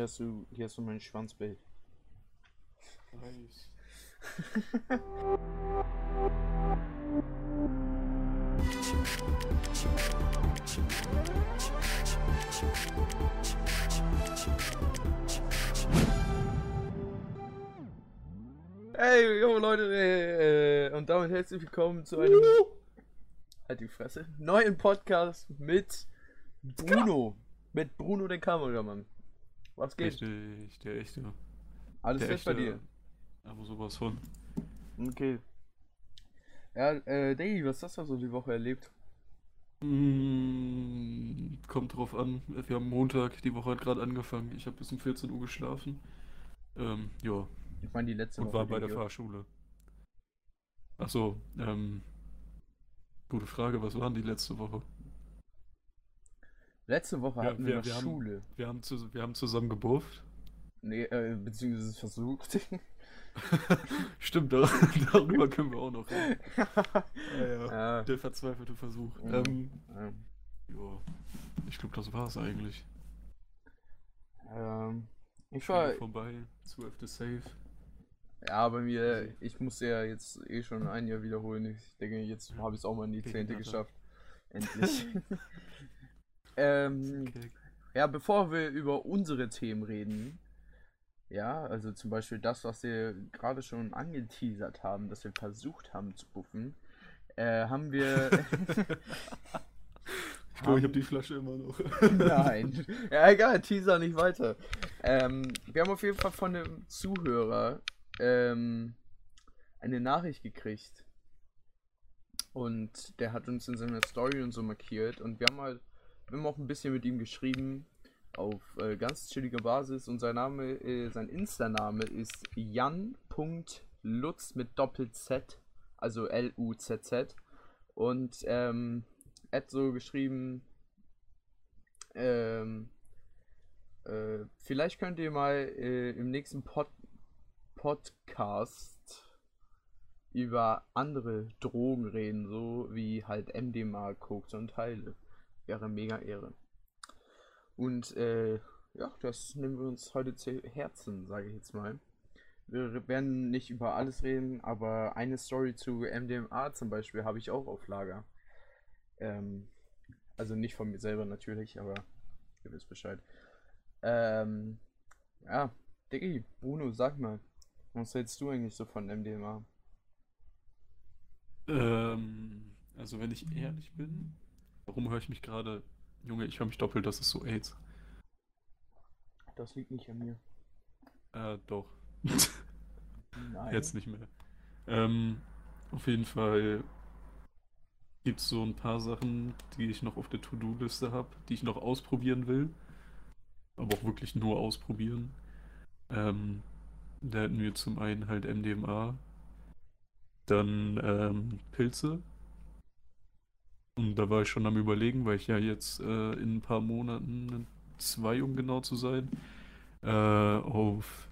Hier hast du, hier hast du mein Schwanzbild. Nice. Hey, jo Leute, äh, und damit herzlich willkommen zu einem halt die Fresse neuen Podcast mit Bruno, mit Bruno den Kameramann. Was geht? Richtig, der echte. Alles der bei dir? Aber sowas von. Okay. Ja, äh, Diggi, was hast du so die Woche erlebt? Mm, kommt drauf an. Wir haben Montag, die Woche hat gerade angefangen. Ich habe bis um 14 Uhr geschlafen. Ähm, ja. Ich meine die letzte Und Woche. war bei der Diggi. Fahrschule. Ach so, ähm. Gute Frage, was waren die letzte Woche? Letzte Woche Ja, hatten wir, wir- noch wir haben- Schule. Wir haben, zu, wir haben zusammen gebufft. Nee, äh, beziehungsweise versucht. Stimmt, dar darüber können wir auch noch reden. Ja, ja. ja. Der verzweifelte Versuch. Mhm. Ähm, ja. ja. Ich glaube, das war's eigentlich. Ähm, ich war, vorbei, 12. Safe. ja, bei mir, ich muss ja jetzt eh schon ein Jahr wiederholen. Ich denke, jetzt habe ich es auch mal in die Gegen Zehnte Mathe. geschafft. Endlich. Ähm, Okay. ja, bevor wir über unsere Themen reden, ja, also zum Beispiel das, was wir gerade schon angeteasert haben, dass wir versucht haben zu buffen, äh, haben wir. Ich glaube, ich habe die Flasche immer noch. Nein. Ja, egal, Teaser nicht weiter. Ähm, wir haben auf jeden Fall von einem Zuhörer ähm, eine Nachricht gekriegt. Und der hat uns in seiner Story und so markiert. Und wir haben halt, haben auch ein bisschen mit ihm geschrieben. Auf äh, ganz chilliger Basis. Und sein Name, äh, sein Insta-Name ist jan.lutz mit Doppel-Z. Also L-U-Z-Z. Und ähm, hat so geschrieben, ähm, äh, vielleicht könnt ihr mal äh, im nächsten Pod Podcast über andere Drogen reden, so wie halt MDMA, Koks und Teile. Wäre mega Ehre. Und äh, ja, das nehmen wir uns heute zu Herzen, sage ich jetzt mal. Wir werden nicht über alles reden, aber eine Story zu MDMA zum Beispiel habe ich auch auf Lager. Ähm, also nicht von mir selber natürlich, aber ihr wisst Bescheid. Ähm, ja, Diggi, Bruno, sag mal, was hältst du eigentlich so von MDMA? ähm, also, wenn ich ehrlich bin, warum höre ich mich gerade. Junge, ich höre mich doppelt, das ist so AIDS. Das liegt nicht an mir. Äh, doch. Nein. Jetzt nicht mehr. Ähm, auf jeden Fall gibt es so ein paar Sachen, die ich noch auf der To-Do-Liste habe, die ich noch ausprobieren will. Aber auch wirklich nur ausprobieren. Ähm, da hätten wir zum einen halt MDMA, dann ähm, Pilze. Und da war ich schon am Überlegen, weil ich ja jetzt äh, in ein paar Monaten, zwei um genau zu sein, äh, auf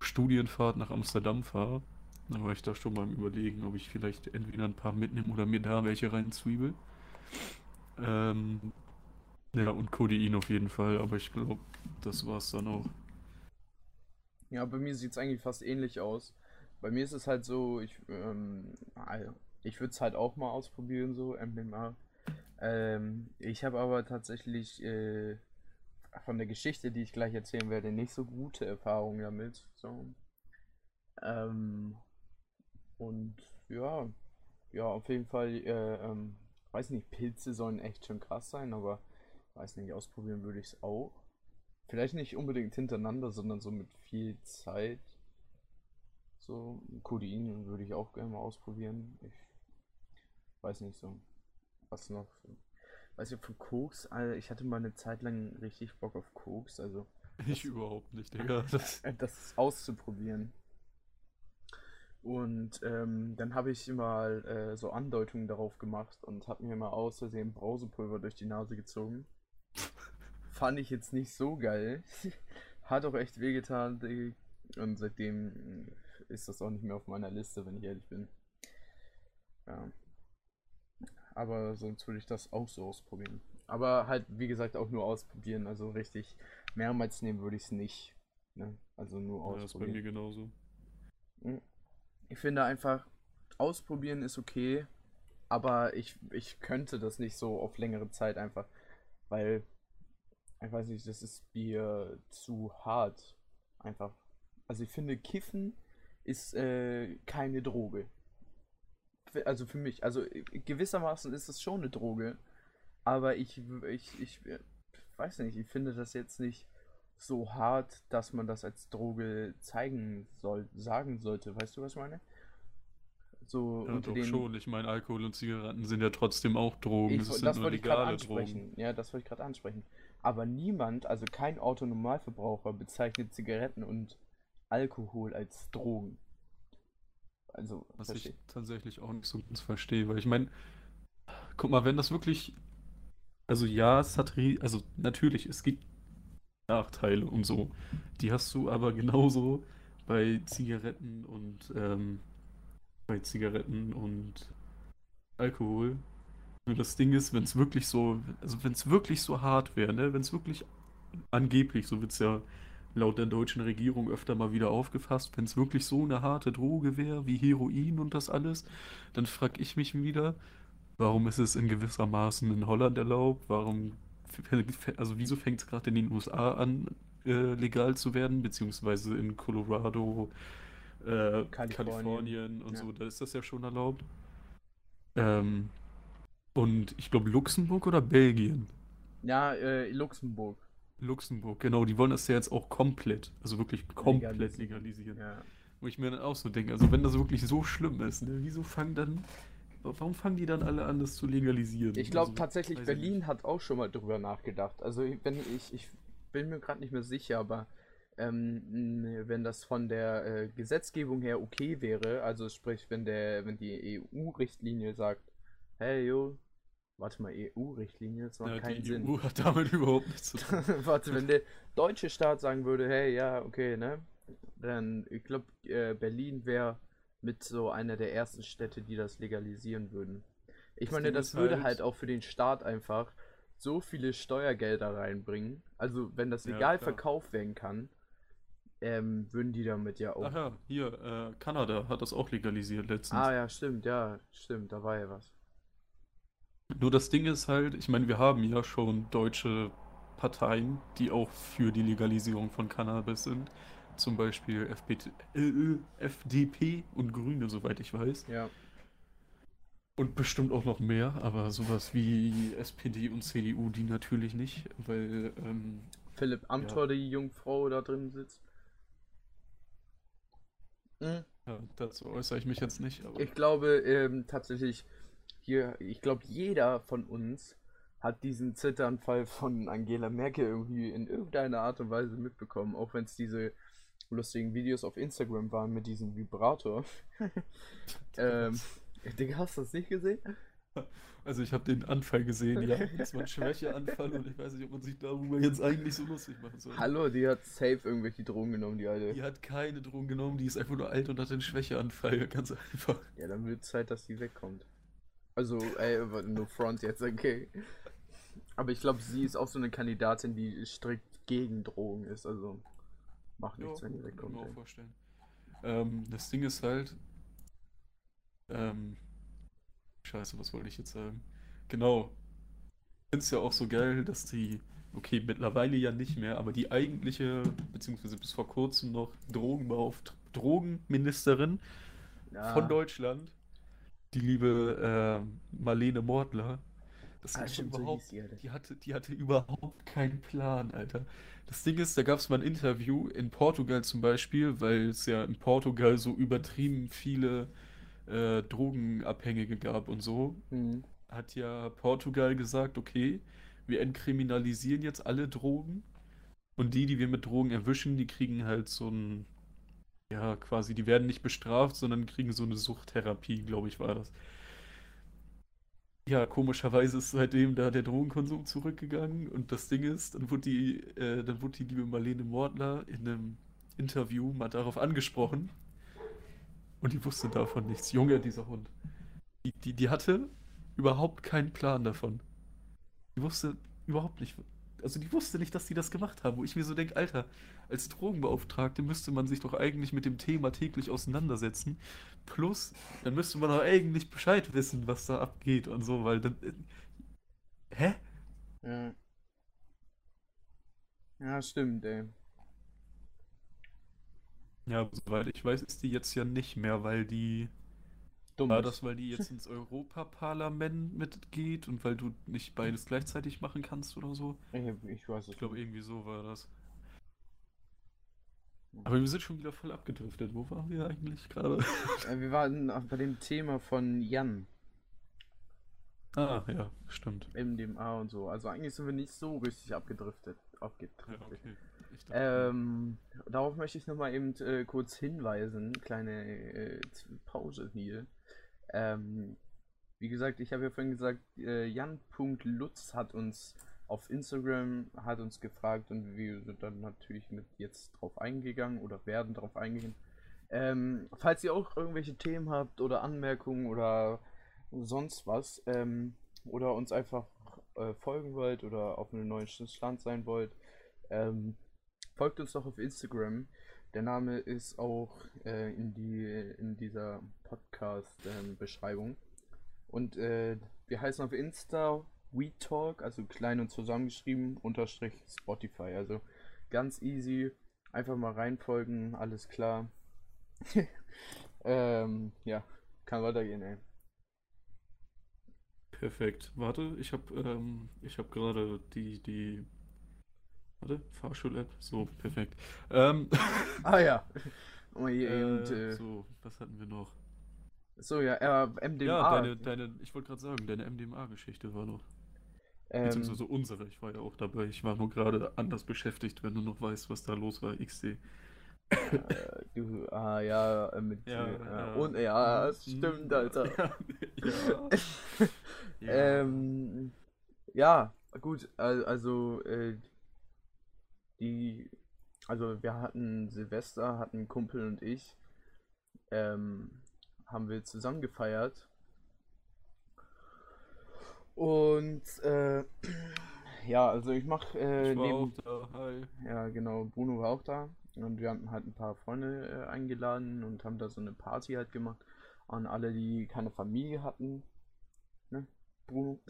Studienfahrt nach Amsterdam fahre. Da war ich da schon am Überlegen, ob ich vielleicht entweder ein paar mitnehme oder mir da welche rein zwiebel. Ähm, ja, und Codein auf jeden Fall, aber ich glaube, das war's dann auch. Ja, bei mir sieht es eigentlich fast ähnlich aus. Bei mir ist es halt so, ich, ähm, ich würde es halt auch mal ausprobieren, so MDMA. Ähm, ich habe aber tatsächlich äh, von der Geschichte, die ich gleich erzählen werde, nicht so gute Erfahrungen damit. So. Ähm, und ja, ja, auf jeden Fall, äh, ähm, weiß nicht, Pilze sollen echt schon krass sein, aber weiß nicht, ausprobieren würde ich es auch. Vielleicht nicht unbedingt hintereinander, sondern so mit viel Zeit. So, Codein würde ich auch gerne mal ausprobieren. Ich weiß nicht so. Was noch? Weiß ich von Koks? Alter, ich hatte mal eine Zeit lang richtig Bock auf Koks, also Ich überhaupt nicht, Digga. Das, äh, das auszuprobieren. Und ähm, dann habe ich mal äh, so Andeutungen darauf gemacht und habe mir mal aus Versehen Brausepulver durch die Nase gezogen. Fand ich jetzt nicht so geil. Hat auch echt wehgetan. Und seitdem ist das auch nicht mehr auf meiner Liste, wenn ich ehrlich bin. Ja. Aber sonst würde ich das auch so ausprobieren. Aber halt, wie gesagt, auch nur ausprobieren. Also richtig mehrmals nehmen würde ich es nicht. Ne? Also nur Ja, das ist bei mir ausprobieren. genauso. Mhm. Ich finde einfach, ausprobieren ist okay, aber ich, ich könnte das nicht so auf längere Zeit einfach, weil, ich weiß nicht, das ist mir zu hart. Einfach. Also ich finde, Kiffen ist äh, keine Droge. Also für mich, also äh, gewissermaßen ist es schon eine Droge, aber ich, ich, ich äh, weiß nicht, ich finde das jetzt nicht so hart, dass man das als Droge zeigen soll, sagen sollte. Weißt du, was ich meine? So Ja, unter doch den. schon. Ich meine, Alkohol und Zigaretten sind ja trotzdem auch Drogen. Ich, Es wo- sind das nur wollte ich gerade legale Drogen. ansprechen. Ja, das wollte ich gerade ansprechen. Aber niemand, also kein Autonormalverbraucher, bezeichnet Zigaretten und Alkohol als Drogen. Also, Was versteh- ich tatsächlich auch nicht so ganz verstehe, weil ich meine, guck mal, wenn das wirklich, also ja, es hat, also natürlich, es gibt Nachteile und so, die hast du aber genauso bei Zigaretten und ähm, bei Zigaretten und Alkohol. Nur das Ding ist, wenn es wirklich so, also wenn es wirklich so hart wäre, ne, wenn es wirklich angeblich, so wird es ja laut der deutschen Regierung öfter mal wieder aufgefasst, wenn es wirklich so eine harte Droge wäre, wie Heroin und das alles, dann frage ich mich wieder, warum ist es in gewisser Maßen in Holland erlaubt? Warum, also wieso fängt es gerade in den USA an, äh, legal zu werden, beziehungsweise in Colorado, äh, Kalifornien. Kalifornien und Ja. so, da ist das ja schon erlaubt. Ähm, und ich glaube Luxemburg oder Belgien? Ja, äh, Luxemburg. Luxemburg, genau, die wollen das ja jetzt auch komplett, also wirklich komplett Legalisieren. legalisieren. Ja. Wo ich mir dann auch so denke, also wenn das wirklich so schlimm ist, ne, wieso fangen dann, warum fangen die dann alle an, das zu legalisieren? Ich glaube Also, tatsächlich, Berlin nicht. hat auch schon mal drüber nachgedacht. Also ich- wenn ich, ich bin mir gerade nicht mehr sicher, aber ähm, wenn das von der äh, Gesetzgebung her okay wäre, also sprich, wenn der, wenn die EU-Richtlinie sagt, hey yo, warte mal, EU-Richtlinie, das macht Ja, keinen die Sinn. EU hat damit überhaupt nichts zu tun. Warte, wenn der deutsche Staat sagen würde, hey, ja, okay, ne? Dann, ich glaube, äh, Berlin wäre mit so einer der ersten Städte, die das legalisieren würden. Ich Das meine, Ding das würde halt- halt auch für den Staat einfach so viele Steuergelder reinbringen. Also, wenn das Ja, legal klar. verkauft werden kann, ähm, würden die damit ja auch. Ach ja, hier, äh, Kanada hat das auch legalisiert letztens. Ah, ja, stimmt, ja, stimmt, da war ja was. Nur das Ding ist halt, ich meine, wir haben ja schon deutsche Parteien, die auch für die Legalisierung von Cannabis sind. Zum Beispiel FPT, äh, FDP und Grüne, soweit ich weiß. Ja. Und bestimmt auch noch mehr, aber sowas wie SPD und CDU, die natürlich nicht, weil, ähm, Philipp Amthor, die Jungfrau da drin sitzt. Mhm. ja, dazu äußere ich mich jetzt nicht, aber Ich glaube ähm, tatsächlich, hier, ich glaube, jeder von uns hat diesen Zitternfall von Angela Merkel irgendwie in irgendeiner Art und Weise mitbekommen, auch wenn es diese lustigen Videos auf Instagram waren mit diesem Vibrator. ähm, Digga, hast du das nicht gesehen? Also ich habe den Anfall gesehen, ja. Das war ein Schwächeanfall und ich weiß nicht, ob man sich darüber jetzt eigentlich so lustig machen soll. Hallo, die hat safe irgendwelche Drogen genommen, die alte. Die hat keine Drogen genommen, die ist einfach nur alt und hat einen Schwächeanfall, ganz einfach. Ja, dann wird Zeit, dass die wegkommt. Also, ey, nur Front jetzt, okay. Aber ich glaube, sie ist auch so eine Kandidatin, die strikt gegen Drogen ist, also macht nichts, wenn die kann ich wegkommt. mir auch vorstellen. Ähm, das Ding ist halt, ähm, scheiße, was wollte ich jetzt sagen? Genau. Ich finde es ja auch so geil, dass die, okay, mittlerweile ja nicht mehr, aber die eigentliche, beziehungsweise bis vor kurzem noch Drogenbeauft Drogenministerin Ja. von Deutschland, die liebe ähm, Marlene Mortler, das Ah, stimmt, so überhaupt sie, Alter. die hatte, die hatte überhaupt keinen Plan, Alter. Das Ding ist, da gab es mal ein Interview in Portugal zum Beispiel, weil es ja in Portugal so übertrieben viele äh, Drogenabhängige gab und so. Mhm. Hat ja Portugal gesagt, okay, wir entkriminalisieren jetzt alle Drogen und die, die wir mit Drogen erwischen, die kriegen halt so ein, ja, quasi, die werden nicht bestraft, sondern kriegen so eine Suchttherapie, glaube ich, war das. Ja, komischerweise ist seitdem da der Drogenkonsum zurückgegangen und das Ding ist, dann wurde die, äh, dann wurde die liebe Marlene Mortler in einem Interview mal darauf angesprochen und die wusste davon nichts. Junge, dieser Hund. Die, die, die hatte überhaupt keinen Plan davon. Die wusste überhaupt nicht, also die wusste nicht, dass die das gemacht haben, wo ich mir so denke, Alter, als Drogenbeauftragte müsste man sich doch eigentlich mit dem Thema täglich auseinandersetzen. Plus, dann müsste man doch eigentlich Bescheid wissen, was da abgeht und so, weil dann. Äh, hä? Ja. Ja, stimmt, ey. Ja, soweit ich weiß, ist die jetzt ja nicht mehr, weil die. Dumm War das, weil die jetzt ins Europaparlament mitgeht und weil du nicht beides gleichzeitig machen kannst oder so? Ich, ich weiß es Ich glaube, irgendwie so war das. Aber wir sind schon wieder voll abgedriftet. Wo waren wir eigentlich gerade? Äh, Wir waren bei dem Thema von Jan, Ah, ja, stimmt. MDMA und so. Also eigentlich sind wir nicht so richtig abgedriftet. Ja, abgedriftet. okay. Ich dachte, Ähm, darauf möchte ich nochmal eben äh, kurz hinweisen. Kleine äh, Pause hier. Ähm, wie gesagt, ich habe ja vorhin gesagt, äh, Jan.lutz hat uns auf Instagram hat uns gefragt und wir sind dann natürlich mit jetzt drauf eingegangen oder werden drauf eingehen. Ähm, falls ihr auch irgendwelche Themen habt oder Anmerkungen oder sonst was ähm, oder uns einfach äh, folgen wollt oder auf einem neuen Stand sein wollt, ähm, folgt uns doch auf Instagram. Der Name ist auch äh, in, die, in dieser Podcast-Beschreibung. und äh, wir heißen auf Insta WeTalk, also klein und zusammengeschrieben, unterstrich Spotify. Also ganz easy. Einfach mal reinfolgen, alles klar. ähm, ja, kann weitergehen, ey. perfekt. Warte, ich habe ähm, habe gerade die die Warte, Fahrschul-App. So, perfekt. Ähm, Ah ja. Oh je, äh, und, äh, so, was hatten wir noch? so, ja, äh, MDMA. Ja, deine, deine, ich wollte gerade sagen, deine MDMA-Geschichte war noch. ähm, Beziehungsweise unsere, ich war ja auch dabei. Ich war nur gerade anders beschäftigt, wenn du noch weißt, was da los war, XD. äh, du, ah ja, äh, mit Ja, äh, ja. und ja, Mhm. stimmt, Alter. Ja. ja. Ähm, ja, gut, al- also äh, die, also wir hatten Silvester, hatten Kumpel und ich, ähm, haben wir zusammen gefeiert. Und äh, ja, also ich mach äh, ich war neben, auch da, hi. ja genau, Bruno war auch da und wir hatten halt ein paar Freunde äh, eingeladen und haben da so eine Party halt gemacht an alle, die keine Familie hatten. Ne, Bruno?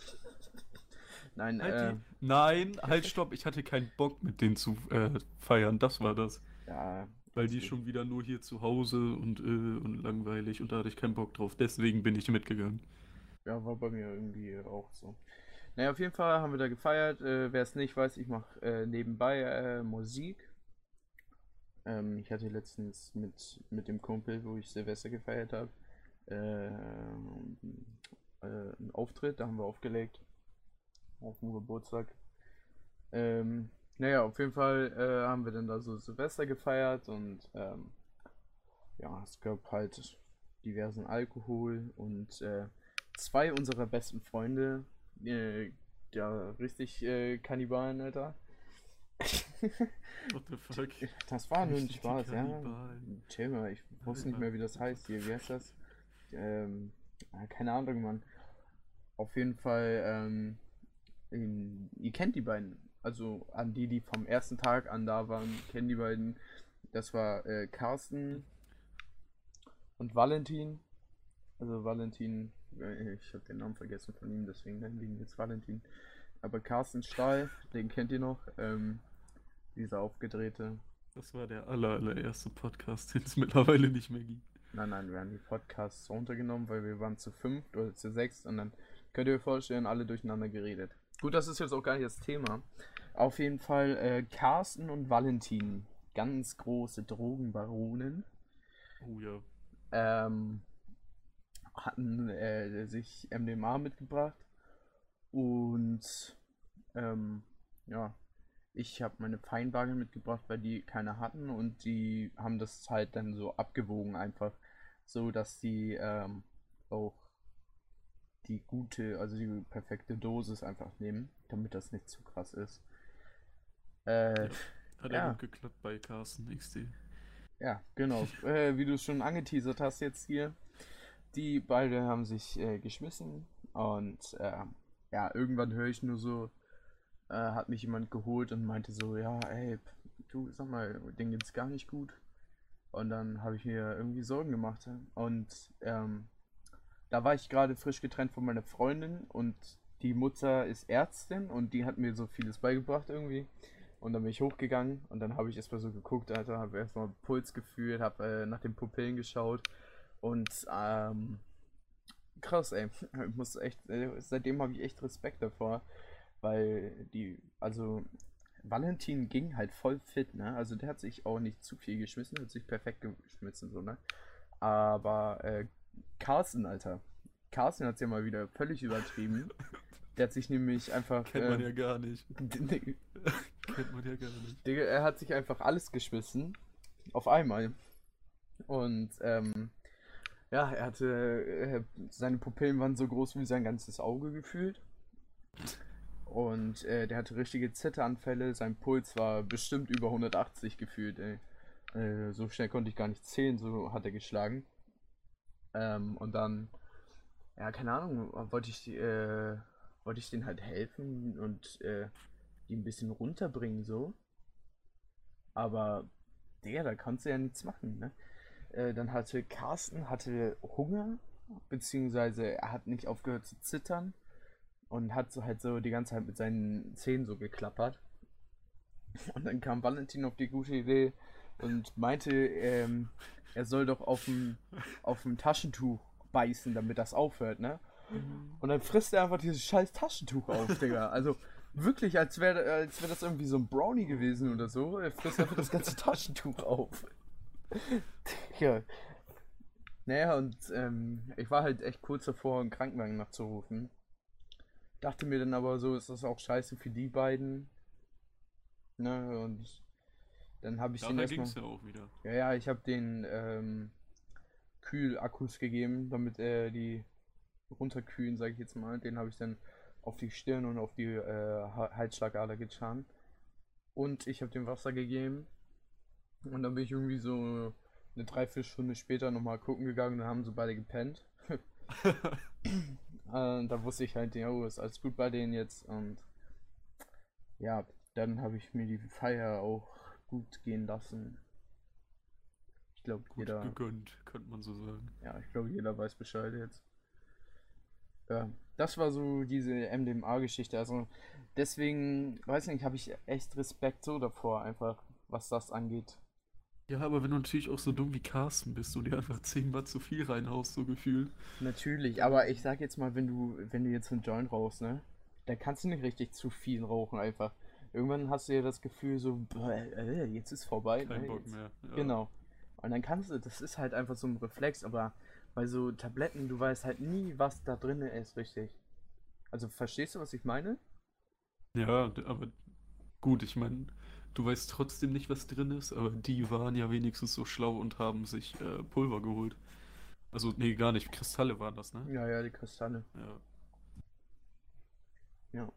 Nein, Halt äh, nein, halt, stopp, ich hatte keinen Bock mit denen zu äh, feiern, das war das. ja, Weil die schon wieder nur hier zu Hause und, äh, und langweilig und da hatte ich keinen Bock drauf. Deswegen bin ich mitgegangen. ja, war bei mir irgendwie auch so. Naja, auf jeden Fall haben wir da gefeiert. Äh, Wer es nicht weiß, ich mache äh, nebenbei äh, Musik. Ähm, ich hatte letztens mit, mit dem Kumpel, wo ich Silvester gefeiert habe, äh, äh, einen Auftritt, da haben wir aufgelegt. Auf dem Geburtstag. Ähm, naja, auf jeden Fall äh, haben wir dann da so Silvester gefeiert und ähm, ja, es gab halt diversen Alkohol und äh, zwei unserer besten Freunde, äh, ja, richtig äh, Kannibalen, Alter. What the fuck? Das war nur ein Spaß, ja. Chill mal, ich wusste nicht mehr, wie das heißt hier. Wie heißt das? Ähm, ah, keine Ahnung, Mann. Auf jeden Fall, ähm, in, ihr kennt die beiden. Also an die, die vom ersten Tag an da waren, kennen die beiden. Das war äh, Carsten und Valentin. Also Valentin, äh, ich habe den Namen vergessen von ihm, deswegen nennen wir ihn jetzt Valentin. Aber Carsten Stahl, den kennt ihr noch. Ähm, dieser aufgedrehte. Das war der aller, allererste Podcast, den es mittlerweile nicht mehr gibt. Nein, nein, wir haben die Podcasts runtergenommen, weil wir waren zu fünft oder zu sechst und dann könnt ihr euch vorstellen, alle durcheinander geredet. Gut, das ist jetzt auch gar nicht das Thema. Auf jeden Fall äh, Carsten und Valentin, ganz große Drogenbaronen, Oh ja. ähm, hatten äh, sich MDMA mitgebracht. Und ähm, ja, ich habe meine Feinwaage mitgebracht, weil die keine hatten. Und die haben das halt dann so abgewogen einfach, so dass die ähm, auch die gute, also die perfekte Dosis einfach nehmen, damit das nicht zu krass ist. Äh, Ja. Hat Ja. ja gut geklappt bei Carsten XD. Ja, genau. äh, wie du es schon angeteasert hast jetzt hier. Die beide haben sich äh, geschmissen und äh, ja, irgendwann höre ich nur so, äh, hat mich jemand geholt und meinte so, ja, ey, du, sag mal, denen geht's gar nicht gut. Und dann habe ich mir irgendwie Sorgen gemacht. Und ähm, da war ich gerade frisch getrennt von meiner Freundin und die Mutter ist Ärztin und die hat mir so vieles beigebracht irgendwie. Und dann bin ich hochgegangen und dann habe ich erstmal so geguckt, Alter, habe erstmal Puls gefühlt, habe äh, nach den Pupillen geschaut und ähm, krass, ey. Ich muss echt, äh, seitdem habe ich echt Respekt davor, weil die, also Valentin ging halt voll fit, ne? Also der hat sich auch nicht zu viel geschmissen, hat sich perfekt geschmissen, so, ne? Aber äh, Carsten, Alter. Carsten hat es ja mal wieder völlig übertrieben. Der hat sich nämlich einfach. Kennt man äh, ja gar nicht. Kennt man ja gar nicht. Digga, er hat sich einfach alles geschmissen. Auf einmal. Und, ähm, ja, er hatte. Äh, seine Pupillen waren so groß wie sein ganzes Auge gefühlt. Und äh, der hatte richtige Zitteranfälle. Sein Puls war bestimmt über 180 gefühlt, ey. Äh, so schnell konnte ich gar nicht zählen, so hat er geschlagen. Ähm, und dann, ja, keine Ahnung, wollte ich, äh, wollte ich denen halt helfen und äh, die ein bisschen runterbringen, so. Aber, Digga, da kannst du ja nichts machen, ne? Äh, dann hatte Carsten hatte Hunger, beziehungsweise er hat nicht aufgehört zu zittern und hat so halt so die ganze Zeit mit seinen Zähnen so geklappert. Und dann kam Valentin auf die gute Idee und meinte, ähm, er soll doch auf dem auf dem Taschentuch beißen, damit das aufhört, ne? Und dann frisst er einfach dieses scheiß Taschentuch auf, Digga. Also wirklich, als wäre als wär das irgendwie so ein Brownie gewesen oder so. Er frisst einfach das ganze Taschentuch auf. ja. Naja, und ähm, ich war halt echt kurz davor, einen Krankenwagen nachzurufen. Dachte mir dann aber so, ist das auch scheiße für die beiden. Ne, und dann habe ich den Daher erstmal. ja auch wieder. Ja, ja, ich habe den ähm, Kühlakkus gegeben, damit er die runterkühlen, sage ich jetzt mal. Den habe ich dann auf die Stirn und auf die äh, Ha- Halsschlagader getan. Und ich habe dem Wasser gegeben. Und dann bin ich irgendwie so eine Dreiviertelstunde später nochmal gucken gegangen, dann haben sie beide gepennt. Äh, da wusste ich halt, ja, oh, ist alles gut bei denen jetzt. Und ja, dann habe ich mir die Feier auch gut gehen lassen. Ich glaube, jeder, gegönnt, könnte man so sagen. ja, ich glaube, jeder weiß Bescheid jetzt. Ja, das war so diese MDMA-Geschichte. Also deswegen, weiß nicht, habe ich echt Respekt so davor, einfach, was das angeht. Ja, aber wenn du natürlich auch so dumm wie Carsten bist und dir einfach zehnmal zu viel reinhaust, so gefühlt. Natürlich, aber ich sag jetzt mal, wenn du, wenn du jetzt einen Joint rauchst, ne, dann kannst du nicht richtig zu viel rauchen einfach. Irgendwann hast du ja das Gefühl so, äh, jetzt ist vorbei, Kein ne, Bock jetzt, mehr. Ja. Genau. Und dann kannst du, das ist halt einfach so ein Reflex, aber bei so Tabletten, du weißt halt nie, was da drin ist, richtig. Also verstehst du, was ich meine? Ja, aber gut, ich meine, du weißt trotzdem nicht, was drin ist, aber die waren ja wenigstens so schlau und haben sich äh, Pulver geholt. Also, nee, gar nicht. Kristalle waren das, ne? Ja, ja, die Kristalle. Ja. Ja.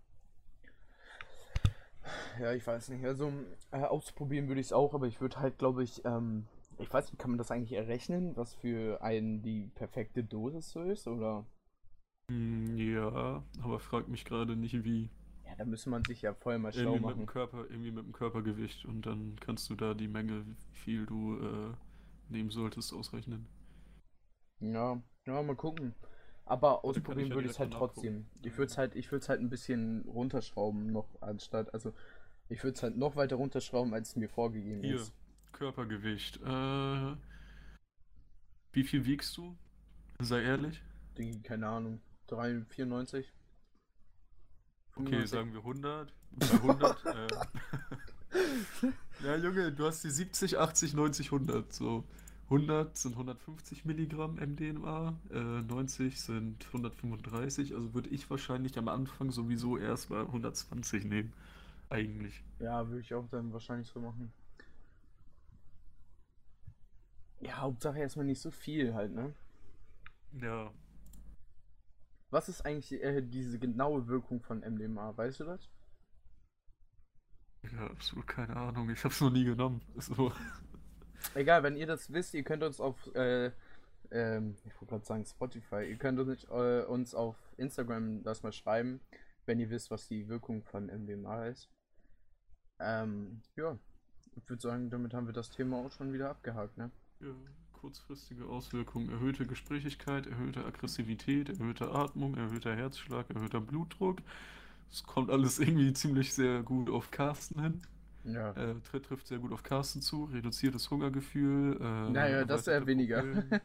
Ja, ich weiß nicht. Also, äh, ausprobieren würde ich es auch, aber ich würde halt, glaube ich, ähm, ich weiß nicht, kann man das eigentlich errechnen, was für einen die perfekte Dosis so ist, oder? Hm, ja, aber frag mich gerade nicht, wie. Ja, da müsste man sich ja vorher mal schlau Irgendwie mit dem. Körper, irgendwie mit dem Körpergewicht und dann kannst du da die Menge, wie viel du äh, nehmen solltest, ausrechnen. Ja, ja, mal gucken. Aber ausprobieren würde ich es halt trotzdem. Ich würde es halt, ich würde es halt ein bisschen runterschrauben noch anstatt, also ich würde es halt noch weiter runterschrauben, als mir vorgegeben Hier, ist. Körpergewicht. Äh, wie viel wiegst du? Sei ehrlich. Die, keine Ahnung, 3, 94? Okay, 95? sagen wir 100. Bei 100. äh, ja, Junge, du hast die 70, 80, 90, 100. So. 100 sind 150 Milligramm MDMA, äh, 90 sind 135. Also würde ich wahrscheinlich am Anfang sowieso erst mal 120 nehmen. Eigentlich. Ja, würde ich auch dann wahrscheinlich so machen. Ja, Hauptsache erstmal nicht so viel halt, ne? Ja. Was ist eigentlich äh, diese genaue Wirkung von MDMA? Weißt du das? Ja, absolut keine Ahnung. Ich hab's noch nie genommen. So. Egal, wenn ihr das wisst, ihr könnt uns auf, äh, ähm, ich wollte gerade sagen Spotify, ihr könnt uns, äh, uns auf Instagram das mal schreiben, wenn ihr wisst, was die Wirkung von MDMA ist. Ähm, ja, ich würde sagen, damit haben wir das Thema auch schon wieder abgehakt, ne? Ja, kurzfristige Auswirkungen, erhöhte Gesprächigkeit, erhöhte Aggressivität, erhöhte Atmung, erhöhter Herzschlag, erhöhter Blutdruck. Es kommt alles irgendwie ziemlich sehr gut auf Carsten hin. Ja. Äh, tritt, trifft sehr gut auf Carsten zu, reduziertes Hungergefühl. Äh, naja, das eher weniger.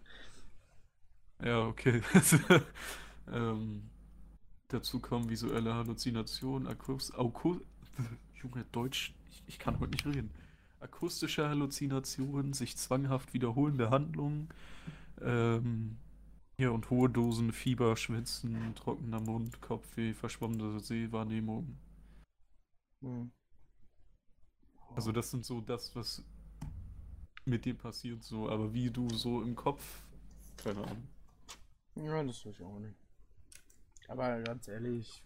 Ja, okay. ähm, dazu kommen visuelle Halluzinationen, Akkus, Auku, Junge, Deutsch, ich, ich kann heute nicht reden. Akustische Halluzinationen, sich zwanghaft wiederholende Handlungen, ähm, ja, und hohe Dosen Fieber, Schwitzen, trockener Mund, Kopfweh, verschwommene Sehwahrnehmung. Hm. Also das sind so das, was mit dir passiert so, aber wie du so im Kopf, keine Ahnung. Ja, das weiß ich auch nicht. Aber ganz ehrlich,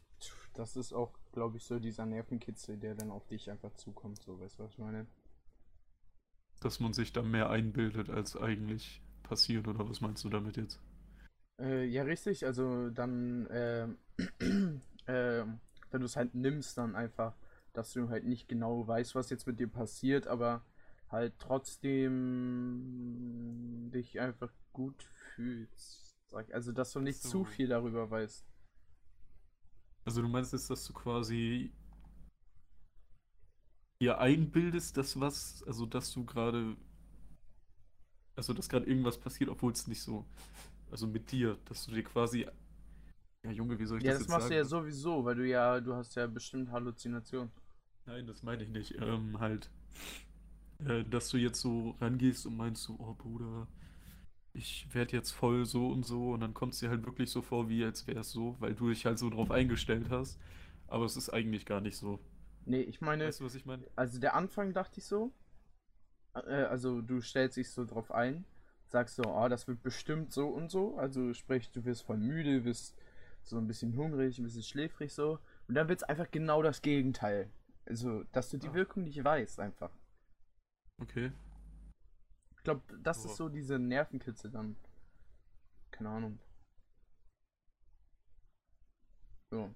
das ist auch, glaube ich, so dieser Nervenkitzel, der dann auf dich einfach zukommt, so, weißt du, was ich meine? Dass man sich da mehr einbildet, als eigentlich passiert, oder was meinst du damit jetzt? Äh, ja, richtig, also dann, ähm, ähm, wenn du es halt nimmst, dann einfach, dass du halt nicht genau weißt, was jetzt mit dir passiert, aber halt trotzdem dich einfach gut fühlst. Also, dass du nicht zu So. viel darüber weißt. Also du meinst jetzt, dass du quasi dir einbildest, dass was, also dass du gerade, also dass gerade irgendwas passiert, obwohl es nicht so, also mit dir, dass du dir quasi, ja Junge, wie soll ich Ja, das das jetzt machst du ja sagen? sowieso, weil du ja, du hast ja bestimmt Halluzinationen. Nein, das meine ich nicht. Ähm, halt, äh, dass du jetzt so rangehst und meinst so, oh Bruder, ich werde jetzt voll so und so und dann kommt es dir halt wirklich so vor, wie als wäre es so, weil du dich halt so drauf eingestellt hast. Aber es ist eigentlich gar nicht so. Nee, ich meine, Weißt du, was ich meine? also der Anfang dachte ich so, äh, also du stellst dich so drauf ein, sagst so, oh, das wird bestimmt so und so, also sprich, du wirst voll müde, wirst so ein bisschen hungrig, ein bisschen schläfrig so, und dann wird es einfach genau das Gegenteil. Also, dass du die Ah. Wirkung nicht weißt einfach. Okay. Ich glaube, das Aber- ist so diese Nervenkitzel dann. Keine Ahnung. So.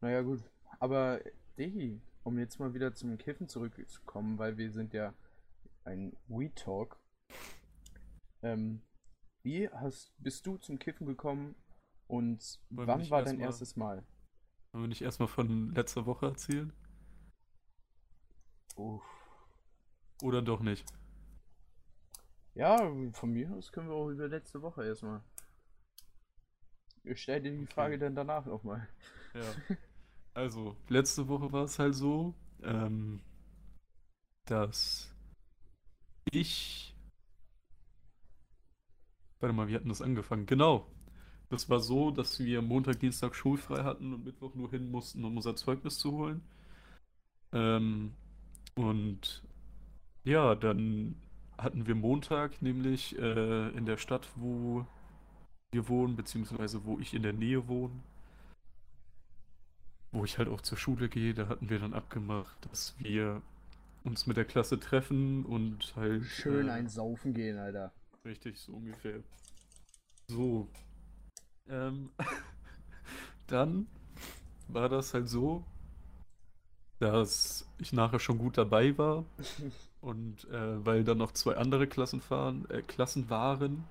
Naja, gut. Aber, Dehi, um jetzt mal wieder zum Kiffen zurückzukommen, weil wir sind ja ein We Talk. Ähm, wie hast, bist du zum Kiffen gekommen und Wollen wann war dein erstmal- erstes Mal? Wollen wir nicht erstmal von letzter Woche erzählen? Uff. Oder doch nicht? Ja, von mir aus können wir auch über letzte Woche erstmal. Ich stelle dir die Okay. Frage dann danach nochmal. Ja. Also, letzte Woche war es halt so, ähm, dass ich. Warte mal, wie hatten das angefangen? Genau. Das war so, dass wir Montag, Dienstag schulfrei hatten und Mittwoch nur hin mussten, um unser Zeugnis zu holen. Ähm, und ja, dann hatten wir Montag nämlich äh, in der Stadt, wo wir wohnen, beziehungsweise wo ich in der Nähe wohne, wo ich halt auch zur Schule gehe, da hatten wir dann abgemacht, dass wir uns mit der Klasse treffen und halt Schön äh, ein Saufen gehen, Alter. Richtig, so ungefähr. So. Ähm, dann war das halt so, dass ich nachher schon gut dabei war und äh, weil dann noch zwei andere Klassen fahren, äh, Klassen waren,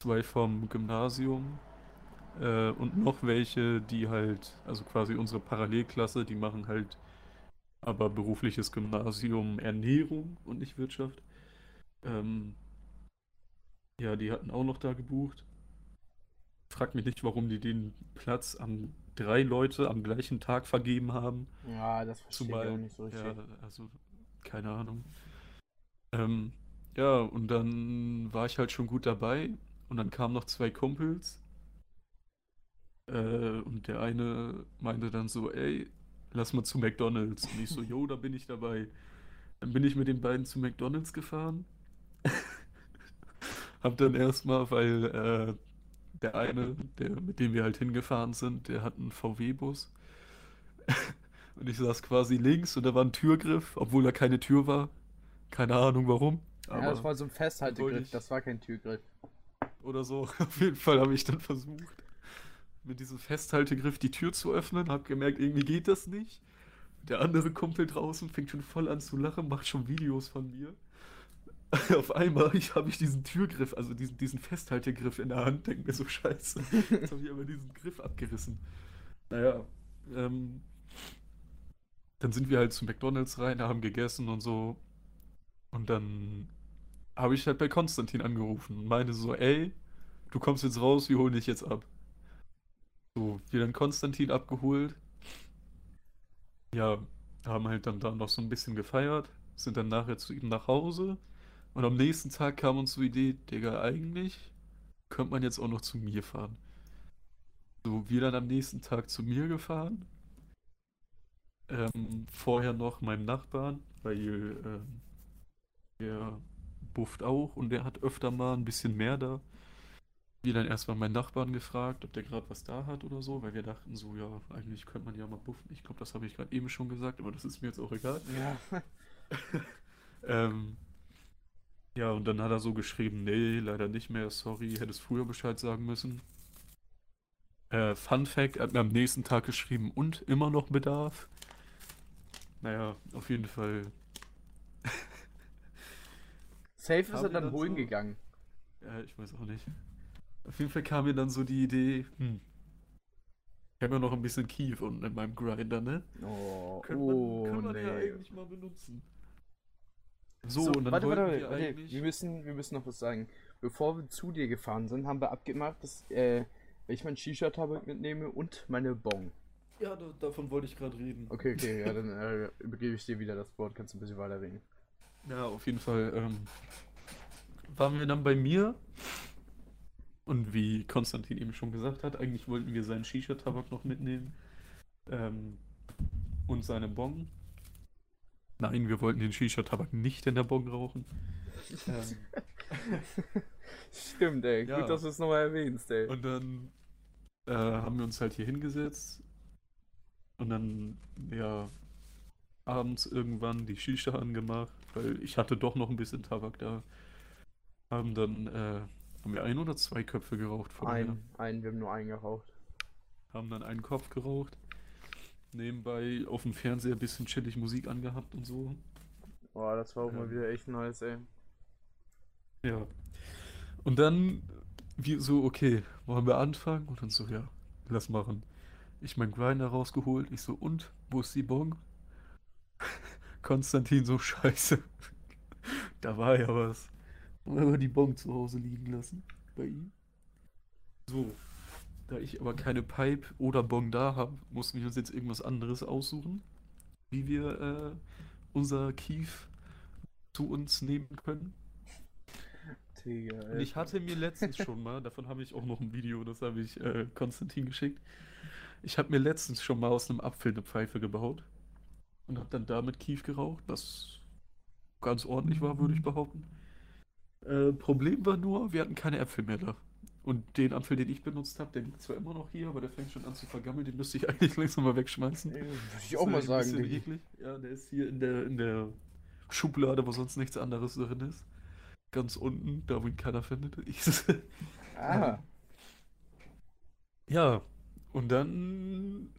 zwei vom Gymnasium äh, und noch welche, die halt, also quasi unsere Parallelklasse, die machen halt aber berufliches Gymnasium Ernährung und nicht Wirtschaft. Ähm, ja, die hatten auch noch da gebucht. Frag mich nicht, warum die den Platz an drei Leute am gleichen Tag vergeben haben. Ja, das verstehe ich auch Zumal, nicht so richtig. ja, also, keine Ahnung. Ähm, ja, und dann war ich halt schon gut dabei. Und dann kamen noch zwei Kumpels. Äh, und der eine meinte dann so, ey, lass mal zu McDonald's. Und ich so, yo, da bin ich dabei. Dann bin ich mit den beiden zu McDonald's gefahren. Hab dann erstmal, weil äh, der eine, der, mit dem wir halt hingefahren sind, der hat einen VW-Bus. Und ich saß quasi links und da war ein Türgriff, obwohl da keine Tür war. Keine Ahnung warum. ja, das war so ein Festhaltegriff, ich- das war kein Türgriff. oder so. Auf jeden Fall habe ich dann versucht, mit diesem Festhaltegriff die Tür zu öffnen, hab gemerkt, irgendwie geht das nicht. Der andere Kumpel draußen fängt schon voll an zu lachen, macht schon Videos von mir. Auf einmal habe ich diesen Türgriff, also diesen, diesen Festhaltegriff in der Hand, denke mir so scheiße. Jetzt habe ich aber diesen Griff abgerissen. Naja, ähm, dann sind wir halt zu McDonalds rein, haben gegessen und so. Und dann habe ich halt bei Konstantin angerufen und meinte so, ey, du kommst jetzt raus, wir holen dich jetzt ab. So, wir dann Konstantin abgeholt. Ja, haben halt dann da noch so ein bisschen gefeiert, sind dann nachher zu ihm nach Hause. Und am nächsten Tag kam uns die Idee, Digga, eigentlich könnte man jetzt auch noch zu mir fahren. So, wir dann am nächsten Tag zu mir gefahren. Ähm, vorher noch meinem Nachbarn, weil ähm, der bufft auch und der hat öfter mal ein bisschen mehr da. Wir dann erstmal meinen Nachbarn gefragt, ob der gerade was da hat oder so, weil wir dachten so, ja, eigentlich könnte man ja mal buffen. Ich glaube, das habe ich gerade eben schon gesagt, aber das ist mir jetzt auch egal. Ja. ähm, ja, und dann hat er so geschrieben, nee, leider nicht mehr, sorry, hättest früher Bescheid sagen müssen. Äh, Fun Fact, er hat mir am nächsten Tag geschrieben, und immer noch Bedarf. Naja, auf jeden Fall. Safe ist er dann dann holen so- gegangen. Ja, ich weiß auch nicht. Auf jeden Fall kam mir dann so die Idee, hm, ich habe ja noch ein bisschen Kief unten in meinem Grinder, ne? Oh, Könnte man, oh man ja nee. eigentlich mal benutzen. So, So, und dann warte, wollten warte, wir warte. Wir, müssen, wir müssen noch was sagen. Bevor wir zu dir gefahren sind, haben wir abgemacht, dass äh, ich mein Shisha-Tabak mitnehme und meine Bong. Ja, da, davon wollte ich gerade reden. Okay, okay, ja, dann äh, übergebe ich dir wieder das Wort, kannst du ein bisschen weiterreden. Ja, auf jeden Fall ähm, waren wir dann bei mir. Und wie Konstantin eben schon gesagt hat, eigentlich wollten wir seinen Shisha-Tabak noch mitnehmen. Ähm, und seine Bong. Nein, wir wollten den Shisha-Tabak nicht in der Bong rauchen. Stimmt, ey. Ja. Gut, dass du es nochmal erwähnst, ey. und dann äh, haben wir uns halt hier hingesetzt. Und dann, ja, abends irgendwann die Shisha angemacht, weil ich hatte doch noch ein bisschen Tabak da. Haben dann, äh, haben wir ein oder zwei Köpfe geraucht vorher. ein, ein, wir haben nur einen geraucht. Haben dann einen Kopf geraucht. Nebenbei auf dem Fernseher ein bisschen chillig Musik angehabt und so. Boah, das war auch mal Ähm. wieder echt nice, ey. Ja. Und dann, wir so, okay, wollen wir anfangen? Und dann so, ja, lass machen. Ich mein Grinder rausgeholt. Ich so, und? Wo ist die Bon? Konstantin so, scheiße. Da war ja was. Wollen wir die Bon zu Hause liegen lassen? Bei ihm? So. Da ich aber keine Pipe oder Bon da habe, mussten wir uns jetzt irgendwas anderes aussuchen, wie wir äh, unser Kief zu uns nehmen können. Digga, Und ich hatte mir letztens schon mal, davon habe ich auch noch ein Video, das habe ich äh, Konstantin geschickt. Ich habe mir letztens schon mal aus einem Apfel eine Pfeife gebaut und habe dann damit Kief geraucht, was ganz ordentlich war, würde ich behaupten. Äh, Problem war nur, wir hatten keine Äpfel mehr da. Und den Apfel, den ich benutzt habe, der liegt zwar immer noch hier, aber der fängt schon an zu vergammeln, den müsste ich eigentlich langsam mal wegschmeißen. Würde ich auch mal ein sagen, Digga. eklig. Ja, der ist hier in der, in der Schublade, wo sonst nichts anderes drin ist. Ganz unten, da wo ihn keiner findet. Ich, Ah, ja, und dann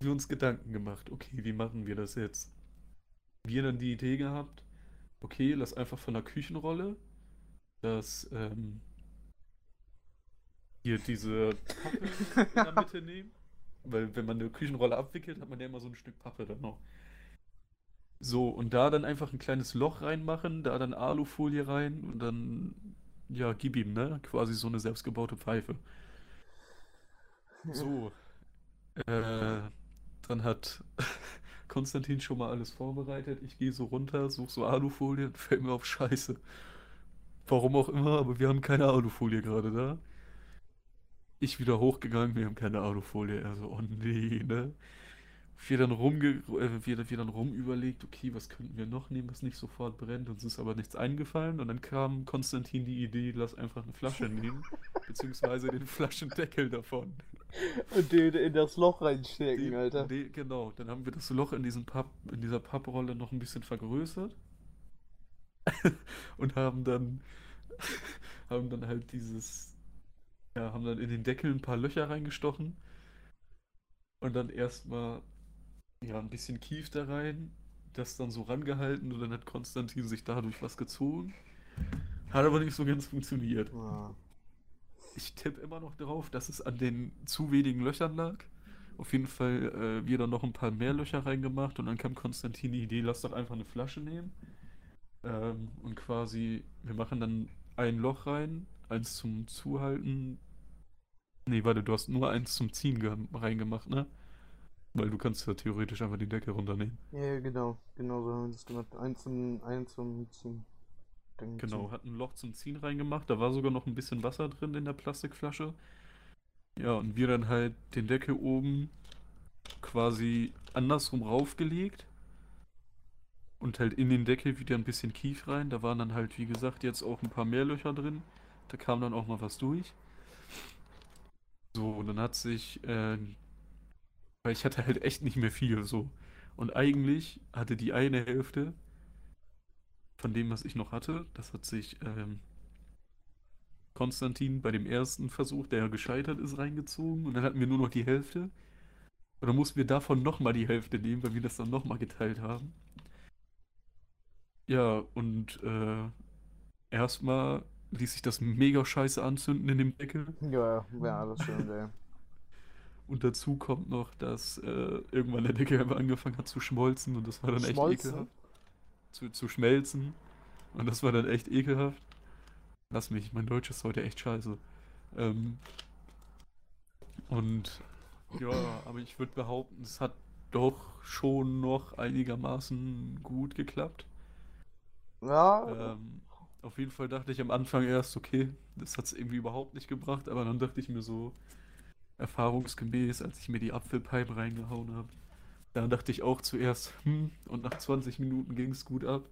haben wir uns Gedanken gemacht, okay, wie machen wir das jetzt? Wir dann die Idee gehabt, okay, lass einfach von der Küchenrolle das, ähm, hier diese Pappe in der Mitte nehmen. Weil wenn man eine Küchenrolle abwickelt, hat man ja immer so ein Stück Pappe dann noch. So, und da dann einfach ein kleines Loch reinmachen, da dann Alufolie rein und dann, ja, gib ihm, ne? Quasi so eine selbstgebaute Pfeife. So. Äh, dann hat Konstantin schon mal alles vorbereitet. Ich gehe so runter, suche so Alufolie und fällt mir auf Scheiße. Warum auch immer, aber wir haben keine Alufolie gerade da. Ich wieder hochgegangen, wir haben keine Alufolie. Er so, oh nee, ne? Wir dann rumge äh, wir, wir dann rum überlegt, okay, was könnten wir noch nehmen, was nicht sofort brennt. Uns ist aber nichts eingefallen. Und dann kam Konstantin die Idee, lass einfach eine Flasche nehmen, beziehungsweise den Flaschendeckel davon. und den in das Loch reinstecken, Den- Alter. den- genau, dann haben wir das Loch in, diesem Papp, in dieser Papprolle noch ein bisschen vergrößert und haben dann, haben dann halt dieses, ja, haben dann in den Deckel ein paar Löcher reingestochen und dann erstmal ja, ein bisschen Kief da rein, das dann so rangehalten und dann hat Konstantin sich dadurch was gezogen. Hat aber nicht so ganz funktioniert. Ah. Ich tippe immer noch darauf, dass es an den zu wenigen Löchern lag. Auf jeden Fall äh, wir dann noch ein paar mehr Löcher reingemacht und dann kam Konstantin die Idee, lass doch einfach eine Flasche nehmen. Ähm, und quasi, wir machen dann ein Loch rein, eins zum Zuhalten. Nee, warte, du hast nur eins zum Ziehen ge- reingemacht, ne? Weil du kannst ja theoretisch einfach die Decke runternehmen. Ja, genau. Genau so haben wir das gemacht. Eins zum, eins zum Ziehen. Dann Genau, zum- hat ein Loch zum Ziehen reingemacht. Da war sogar noch ein bisschen Wasser drin in der Plastikflasche. Ja, und wir dann halt den Deckel oben quasi andersrum raufgelegt. Und halt in den Deckel wieder ein bisschen Kief rein. Da waren dann halt, wie gesagt, jetzt auch ein paar mehr Löcher drin. Da kam dann auch mal was durch. So, und dann hat sich, äh, weil ich hatte halt echt nicht mehr viel, so. Und eigentlich hatte die eine Hälfte von dem, was ich noch hatte, das hat sich ähm, Konstantin bei dem ersten Versuch, der gescheitert ist, reingezogen. Und dann hatten wir nur noch die Hälfte. Und dann mussten wir davon nochmal die Hälfte nehmen, weil wir das dann nochmal geteilt haben. Ja, und äh, erstmal ließ sich das mega scheiße anzünden in dem Deckel. Ja, ja, alles schön, ey. Und dazu kommt noch, dass äh, irgendwann der Deckel einfach angefangen hat zu schmolzen und das war dann echt Schmolzen? ekelhaft. Zu, zu schmelzen. Und das war dann echt ekelhaft. Lass mich, mein Deutsch ist heute echt scheiße. Ähm, und ja, aber ich würde behaupten, es hat doch schon noch einigermaßen gut geklappt. Ja, Ähm, auf jeden Fall dachte ich am Anfang erst, okay, das hat es irgendwie überhaupt nicht gebracht, aber dann dachte ich mir so, erfahrungsgemäß, als ich mir die Apfelpipe reingehauen habe, dann dachte ich auch zuerst, hm, und nach 20 Minuten ging es gut ab.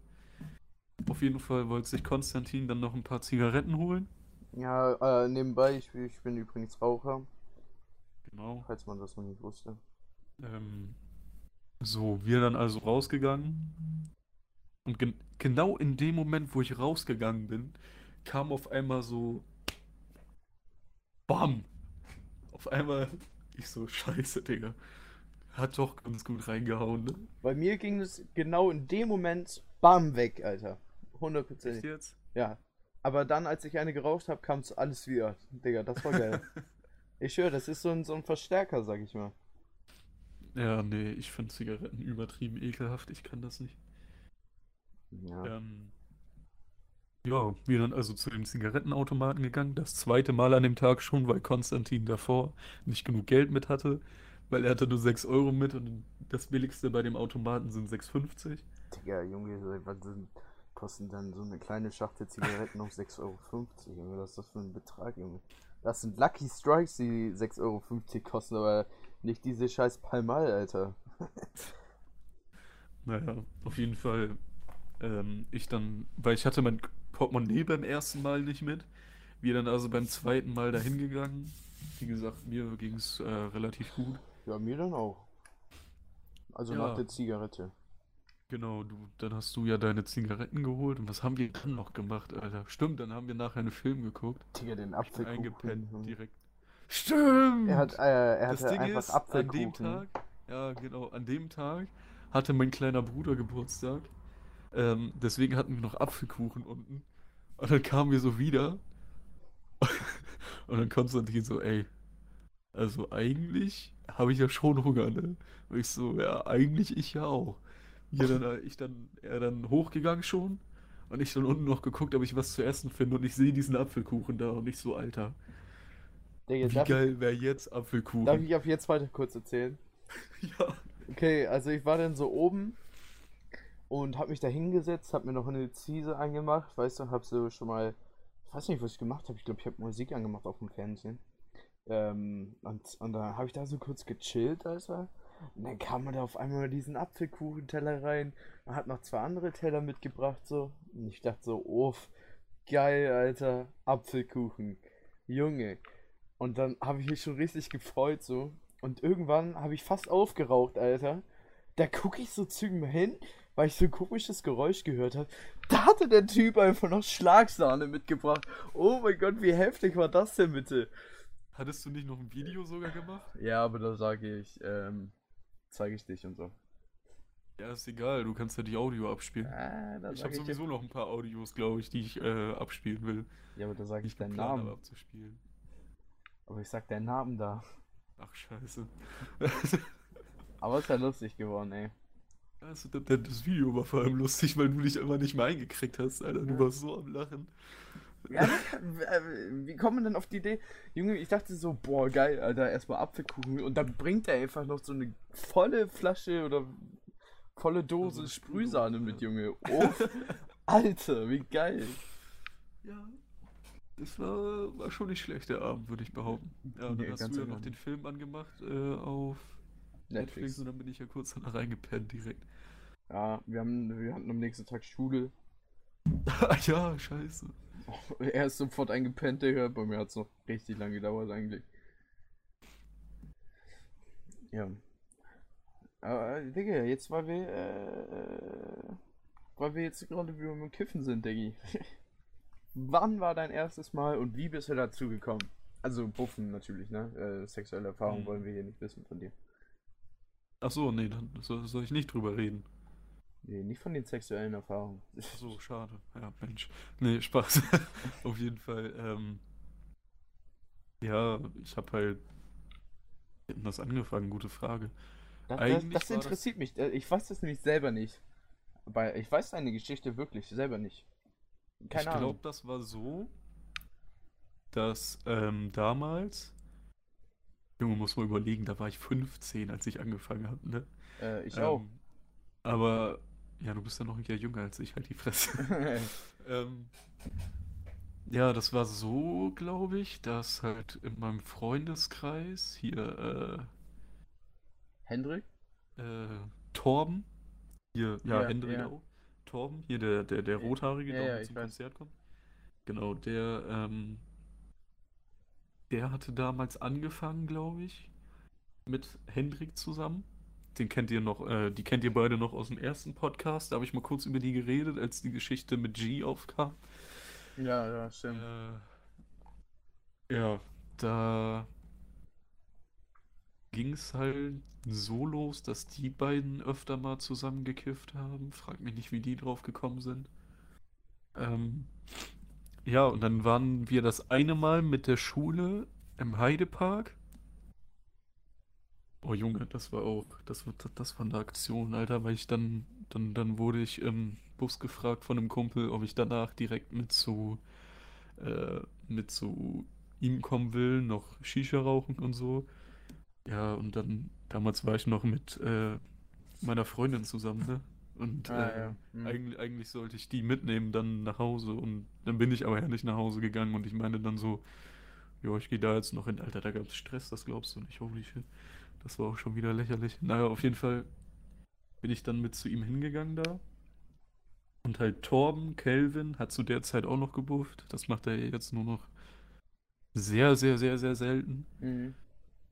Auf jeden Fall wollte sich Konstantin dann noch ein paar Zigaretten holen. ja äh, nebenbei, ich, ich bin übrigens Raucher, Genau. falls man das noch nicht wusste. Ähm, so, wir dann also rausgegangen. Und gen genau in dem Moment, wo ich rausgegangen bin, kam auf einmal so. Bam! Auf einmal. Ich so, scheiße, Digga. Hat doch ganz gut reingehauen, ne? Bei mir ging es genau in dem Moment bam weg, Alter. Echt Hundertprozentig. jetzt? Ja. Aber dann, als ich eine geraucht habe, kam es alles wieder. Digga, das war geil. ich höre, das ist so ein, so ein Verstärker, sag ich mal. Ja, nee, ich finde Zigaretten übertrieben ekelhaft. Ich kann das nicht. Ja. Ähm, ja, wir dann also zu dem Zigarettenautomaten gegangen. Das zweite Mal an dem Tag schon, weil Konstantin davor nicht genug Geld mit hatte. Weil er hatte nur 6 Euro mit und das billigste bei dem Automaten sind 6,50. Digga, Junge, was sind, kosten dann so eine kleine Schachtel Zigaretten auf 6,50 Euro, Junge? Was ist das für ein Betrag, Junge? Das sind Lucky Strikes, die 6,50 Euro kosten, aber nicht diese scheiß Palmal, Alter. Naja, auf jeden Fall. Ähm, ich dann, weil ich hatte mein Portemonnaie beim ersten Mal nicht mit. Wir dann also beim zweiten Mal dahin gegangen. Wie gesagt, mir ging es äh, relativ gut. Ja, mir dann auch. Also Ja. nach der Zigarette. Genau, du, dann hast du ja deine Zigaretten geholt. Und was haben wir dann noch gemacht, Alter? Stimmt, dann haben wir nachher einen Film geguckt. Digga, den Apfelkuchen. eingepennt Junge. direkt. Stimmt! Er hat, äh, er Das Ding einfach ist, an dem Apfelkuchen. Tag, ja genau, an dem Tag hatte mein kleiner Bruder Geburtstag. Ähm, deswegen hatten wir noch Apfelkuchen unten. Und dann kamen wir so wieder. Und dann Konstantin so, ey, also eigentlich habe ich ja schon Hunger, ne? Und ich so, ja, eigentlich ich ja auch. Wir dann, äh, ich dann, er dann hochgegangen schon. Und ich dann unten noch geguckt, ob ich was zu essen finde. Und ich sehe diesen Apfelkuchen da und ich so, Alter, Digga, wie geil wäre jetzt Apfelkuchen? darf ich ab jetzt weiter kurz erzählen? Ja. Okay, also ich war dann so oben und hab mich da hingesetzt, hab mir noch eine Ziese angemacht, weißt du, hab so schon mal, ich weiß nicht, was ich gemacht habe, ich glaube, ich habe Musik angemacht auf dem Fernsehen. Ähm, und, und dann habe ich da so kurz gechillt, Alter. Und dann kam man da auf einmal diesen Apfelkuchenteller rein und hat noch zwei andere Teller mitgebracht, so. Und ich dachte so, oh, geil, Alter, Apfelkuchen. Junge. Und dann habe ich mich schon richtig gefreut, so. Und irgendwann habe ich fast aufgeraucht, Alter. Da gucke ich so zu ihm hin, weil ich so ein komisches Geräusch gehört habe. Da hatte der Typ einfach noch Schlagsahne mitgebracht. Oh mein Gott, wie heftig war das denn bitte? Hattest du nicht noch ein Video sogar gemacht? Ja, aber da sage ich, ähm, zeige ich dich und so. Ja, ist egal, du kannst ja die Audio abspielen. Ah, Ich habe sowieso noch ein paar Audios, glaube ich, die ich äh, abspielen will. Ja, aber da sage ich deinen habe Namen. abzuspielen. Aber ich sag deinen Namen da. Ach, scheiße. Aber ist ja lustig geworden, ey. Also, das, Video war vor allem lustig, weil du dich immer nicht mehr eingekriegt hast, Alter. Du Ja. warst so am Lachen. Ja, äh, wie kommt man denn auf die Idee? Junge, ich dachte so, boah, geil, Alter, erstmal Apfelkuchen. Und dann bringt er einfach noch so eine volle Flasche oder volle Dose eine Sprühsahne mit. Junge. Oh, Alter, wie geil. Ja. Das war, war schon nicht schlecht, der Abend, würde ich behaupten. Ja, Nee, dann hast du ja noch den Film angemacht äh, auf Netflix. Netflix. und dann bin ich ja kurz danach reingepennt direkt. Ja, wir, haben, wir hatten am nächsten Tag Schule. Ja, scheiße. Er ist sofort eingepennt, Digga. Bei mir hat es noch richtig lange gedauert eigentlich. Ja. Aber, Digga, jetzt weil wir, äh, weil wir jetzt gerade wieder im Kiffen sind, Diggi. Wann war dein erstes Mal und wie bist du dazu gekommen? Also Buffen natürlich, ne? Äh, sexuelle Erfahrung Mhm. wollen wir hier nicht wissen von dir. Ach so, nee, dann soll, soll ich nicht drüber reden. Nee, nicht von den sexuellen Erfahrungen. Ach so, schade. Ja, Mensch. Nee, Spaß. Auf jeden Fall. Ähm, ja, ich habe halt. Das angefangen? Gute Frage. Das, das, das war das- interessiert mich. Äh, Ich weiß das nämlich selber nicht. Aber ich weiß deine Geschichte wirklich selber nicht. Keine ich Ahnung. glaube, das war so, dass ähm, damals. Junge, muss mal überlegen, da war ich 15, als ich angefangen habe, ne? Äh, ich Ähm, auch. Aber, ja, du bist ja noch ein Jahr jünger als ich, halt die Fresse. Ähm, ja, das war so, glaube ich, dass halt in meinem Freundeskreis hier Hendrik? äh, äh, Torben, hier, ja, Ja, Hendrik ja. auch, Torben, hier der, der, der Rothaarige, Ja, der ja, zum. Konzert kommt. Genau, der, ähm, der hatte damals angefangen, glaube ich, mit Hendrik zusammen. Den kennt ihr noch, äh, die kennt ihr beide noch aus dem ersten Podcast. Da habe ich mal kurz über die geredet, als die Geschichte mit G aufkam. Ja, ja, stimmt. Äh, ja, da ging es halt so los, dass die beiden öfter mal zusammen gekifft haben. Frag mich nicht, wie die drauf gekommen sind. Ähm, ja, und dann waren wir das eine Mal mit der Schule im Heidepark. Oh Junge, das war auch, das, das war eine Aktion, Alter, weil ich dann, dann, dann wurde ich im Bus gefragt von einem Kumpel, ob ich danach direkt mit zu, äh, mit zu ihm kommen will, noch Shisha rauchen und so. Ja, und dann, damals war ich noch mit äh, meiner Freundin zusammen, ne? Und Ah, äh, ja. Hm. eigentlich, eigentlich sollte ich die mitnehmen dann nach Hause und dann bin ich aber ja nicht nach Hause gegangen und ich meine dann so, ja, ich gehe da jetzt noch hin. Alter, da gab es Stress, das glaubst du nicht. Holy shit. Das war auch schon wieder lächerlich. Naja, auf jeden Fall bin ich dann mit zu ihm hingegangen da. Und halt Torben, Kelvin hat zu der Zeit auch noch gebufft. Das macht er jetzt nur noch sehr, sehr, sehr, sehr selten. Mhm.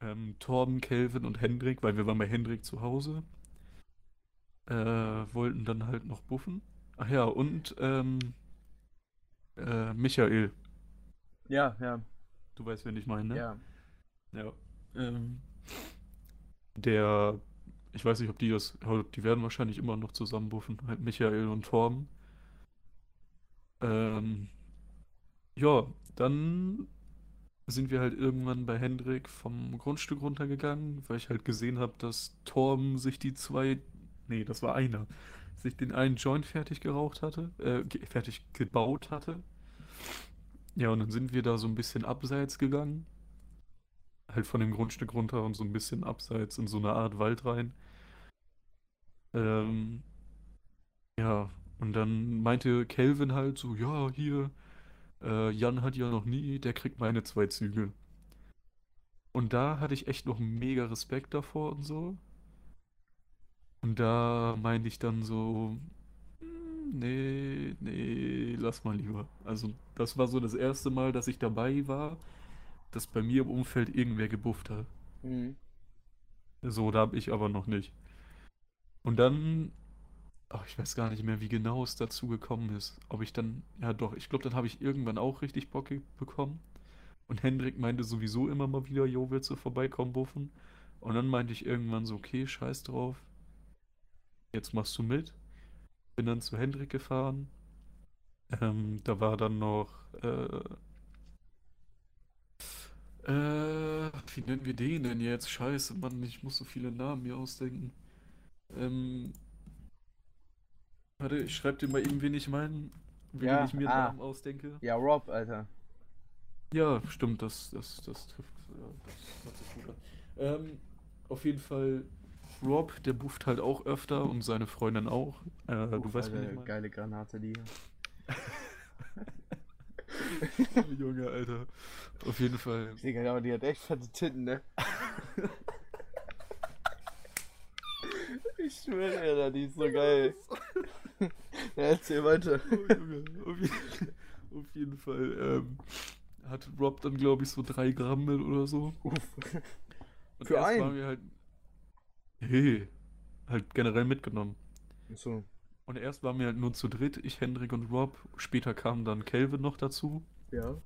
Ähm, Torben, Kelvin und Hendrik, weil wir waren bei Hendrik zu Hause, äh, wollten dann halt noch buffen. Ach ja, und ähm, äh, Michael, Ja, ja, du weißt, wen ich meine, ne? ja. Ja. Ähm, der, ich weiß nicht, ob die das, die werden wahrscheinlich immer noch zusammen buffen, halt Michael und Torben. Ähm, ja, dann sind wir halt irgendwann bei Hendrik vom Grundstück runtergegangen, weil ich halt gesehen habe, dass Torben sich die zwei, nee, das war einer, sich den einen Joint fertig geraucht hatte, äh, fertig gebaut hatte. Ja, und dann sind wir da so ein bisschen abseits gegangen halt von dem Grundstück runter und so ein bisschen abseits in so eine Art Wald rein. Ähm, ja, und dann meinte Kelvin halt so, ja, hier, äh, Jan hat ja noch nie, der kriegt meine zwei Züge. Und da hatte ich echt noch mega Respekt davor und so. Und da meinte ich dann so, "Hm, nee, nee, lass mal lieber. Also das war so das erste Mal, dass ich dabei war, dass bei mir im Umfeld irgendwer gebufft hat. Mhm. So, da habe ich aber noch nicht. Und dann, ach, ich weiß gar nicht mehr, wie genau es dazu gekommen ist. Ob ich dann, ja doch, ich glaube, dann habe ich irgendwann auch richtig Bock bekommen. Und Hendrik meinte sowieso immer mal wieder, jo, willst du vorbeikommen, buffen? Und dann meinte ich irgendwann so, okay, scheiß drauf. Jetzt machst du mit. Bin dann zu Hendrik gefahren. Ähm, da war dann noch, äh, äh, wie nennen wir den denn jetzt? Scheiße, Mann, ich muss so viele Namen mir ausdenken. Ähm, warte, ich schreib dir mal eben, wen ich meine, wen Ja, ich mir ah. Namen ausdenke. Ja, Rob, Alter. Ja, stimmt, das, das, das trifft. ja, Das an. Ähm, auf jeden Fall, Rob, der bufft halt auch öfter und seine Freundin auch. Äh, du Uff, weißt, ich meine. geile Granate, die. Junge, Alter. Auf jeden Fall. Digga, aber die hat echt fette Titten, ne? ich schwöre, Alter, die ist so geil. ja, erzähl weiter. Oh, Junge, auf, je auf jeden Fall ähm, hat Rob dann, glaube ich, so drei Gramm mit oder so. Uff. Und Für einen? waren wir halt. Hey, halt generell mitgenommen. So. Und erst waren wir halt nur zu dritt, ich, Hendrik und Rob. Später kam dann Calvin noch dazu. Ja.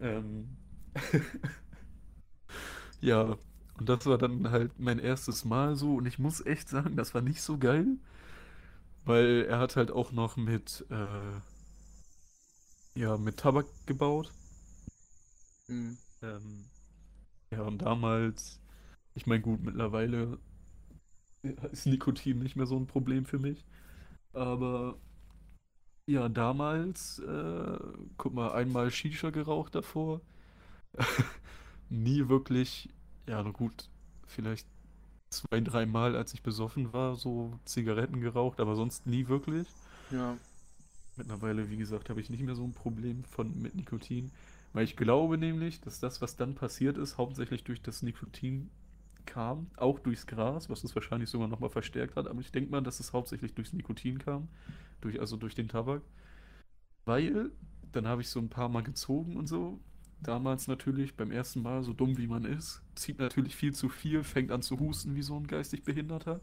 Ähm. ja, und das war dann halt mein erstes Mal so. Und ich muss echt sagen, das war nicht so geil. Weil er hat halt auch noch mit, äh, ja, mit Tabak gebaut. Mhm. Ähm, ja, und damals, ich meine, gut, mittlerweile ist Nikotin nicht mehr so ein Problem für mich. Aber ja, damals, äh, guck mal, einmal Shisha geraucht davor. Nie wirklich, ja, na gut, vielleicht zwei, dreimal, als ich besoffen war, so Zigaretten geraucht, aber sonst nie wirklich. Ja. Mittlerweile, wie gesagt, habe ich nicht mehr so ein Problem von, mit Nikotin, weil ich glaube nämlich, dass das, was dann passiert ist, hauptsächlich durch das Nikotin kam, auch durchs Gras, was es wahrscheinlich sogar nochmal verstärkt hat, aber ich denke mal, dass es hauptsächlich durchs Nikotin kam, durch, also durch den Tabak, weil dann habe ich so ein paar Mal gezogen und so. Damals natürlich, beim ersten Mal, so dumm wie man ist, zieht natürlich viel zu viel, fängt an zu husten wie so ein geistig Behinderter.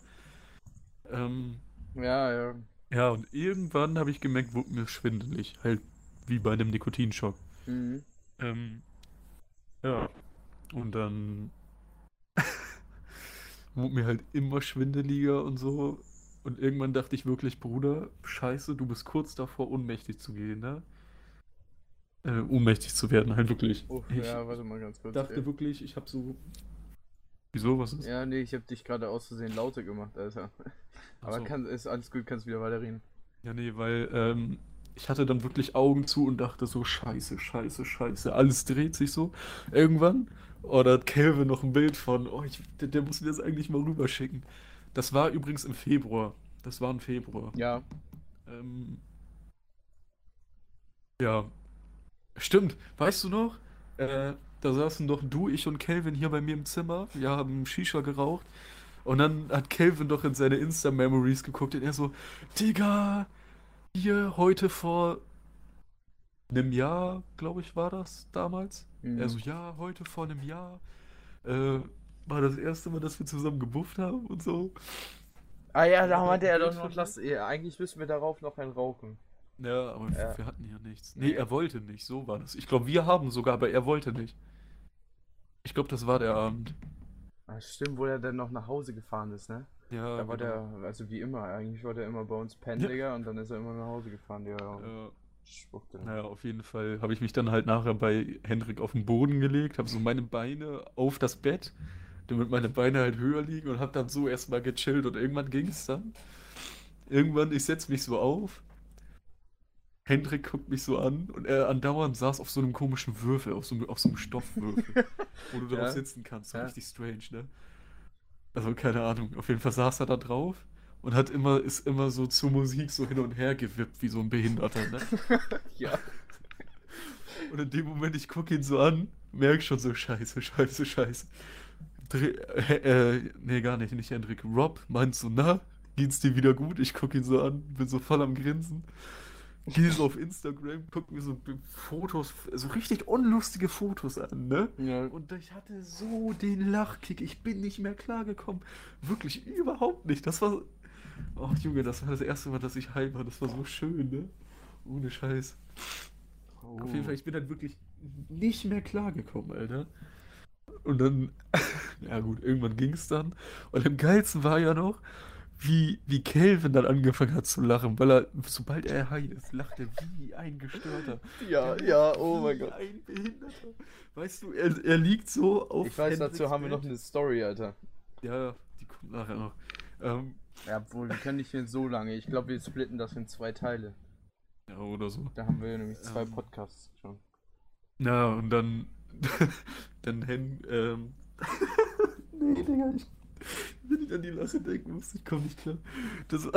Ähm, Ja, ja. ja, und irgendwann habe ich gemerkt, wurde mir schwindelig. Halt wie bei einem Nikotinschock. Mhm. Ähm, ja. Und dann wurde mir halt immer schwindeliger und so. Und irgendwann dachte ich wirklich, Bruder, scheiße, du bist kurz davor, ohnmächtig zu gehen, ne? Äh, ohnmächtig zu werden, halt wirklich. Uff, Ich ja, warte mal ganz kurz. dachte ey. wirklich, ich habe so. Wieso, was ist? Ja, nee, ich hab dich gerade aus Versehen lauter gemacht, Alter. Aber Achso. kann, ist alles gut, kannst wieder weiterreden. Ja, nee, weil ähm, ich hatte dann wirklich Augen zu und dachte so, scheiße, scheiße, scheiße, alles dreht sich so. Irgendwann, da hat Calvin noch ein Bild von, oh, ich, der, der muss mir das eigentlich mal rüberschicken. Das war übrigens im Februar. Das war im Februar. Ja. Ähm, ja. Stimmt, weißt du noch? Äh, da saßen doch du, ich und Calvin hier bei mir im Zimmer. Wir haben Shisha geraucht. Und dann hat Calvin doch in seine Insta-Memories geguckt und er so, Digga, hier heute vor einem Jahr, glaube ich, war das damals. Mhm. Er so, ja, heute vor einem Jahr äh, war das erste Mal, dass wir zusammen gebufft haben und so. Ah ja, da Ja, meinte er doch noch, lass, ja, eigentlich müssen wir darauf noch einen rauchen. Ja, aber Ja. wir hatten ja nichts. Nee, Nee. er wollte nicht, so war das. Ich glaube, wir haben sogar, aber er wollte nicht. Ich glaube, das war der Abend. Ah, stimmt, wo er dann noch nach Hause gefahren ist, ne? Ja, Da war genau. der, also wie immer, eigentlich war der immer bei uns pennen, Ja. Digga, und dann ist er immer nach Hause gefahren, der Ja. Spuckte. Naja, auf jeden Fall habe ich mich dann halt nachher bei Hendrik auf den Boden gelegt, habe so meine Beine auf das Bett, damit meine Beine halt höher liegen und habe dann so erstmal gechillt und irgendwann ging es dann. Irgendwann, ich setze mich so auf, Hendrik guckt mich so an und er andauernd saß auf so einem komischen Würfel, auf so einem, auf so einem Stoffwürfel, wo du drauf Ja. sitzen kannst, so Ja. richtig strange, ne? Also keine Ahnung, auf jeden Fall saß er da drauf und hat immer, ist immer so zur Musik so hin und her gewippt, wie so ein Behinderter, ne? Ja. Und in dem Moment, ich gucke ihn so an, merk schon so, scheiße, scheiße, scheiße. Dreh, äh, äh, nee, gar nicht, nicht Hendrik. Rob meint so, na, geht's dir wieder gut? Ich gucke ihn so an, bin so voll am Grinsen. Gehe so auf Instagram, guck mir so Fotos, so richtig unlustige Fotos an, ne? Ja. Und ich hatte so den Lachkick, ich bin nicht mehr klargekommen. Wirklich überhaupt nicht. Das war. Oh Junge, das war das erste Mal, dass ich heim war. Das war so schön, ne? Ohne Scheiß. Auf jeden Fall, ich bin dann wirklich nicht mehr klargekommen, Alter. Und dann, ja gut, irgendwann ging es dann. Und am geilsten war ja noch, wie, wie Calvin dann angefangen hat zu lachen, weil er, sobald er high ist, lacht er wie ein Gestörter. Ja, Der ja, oh mein Gott. Ein Behinderter. Weißt du, er, er liegt so auf. Ich weiß, Hendricks dazu haben wir noch eine Story, Alter. Ja, die kommt nachher noch. Ähm, Ja, obwohl, wir können nicht mehr so lange. Ich glaube, wir splitten das in zwei Teile. ja, oder so. Da haben wir nämlich zwei Ähm. Podcasts schon. Na, und dann. dann Hen. Ähm, nee, Digga, ich. Wenn ich an die Lache denken muss, ich komme nicht klar. Das,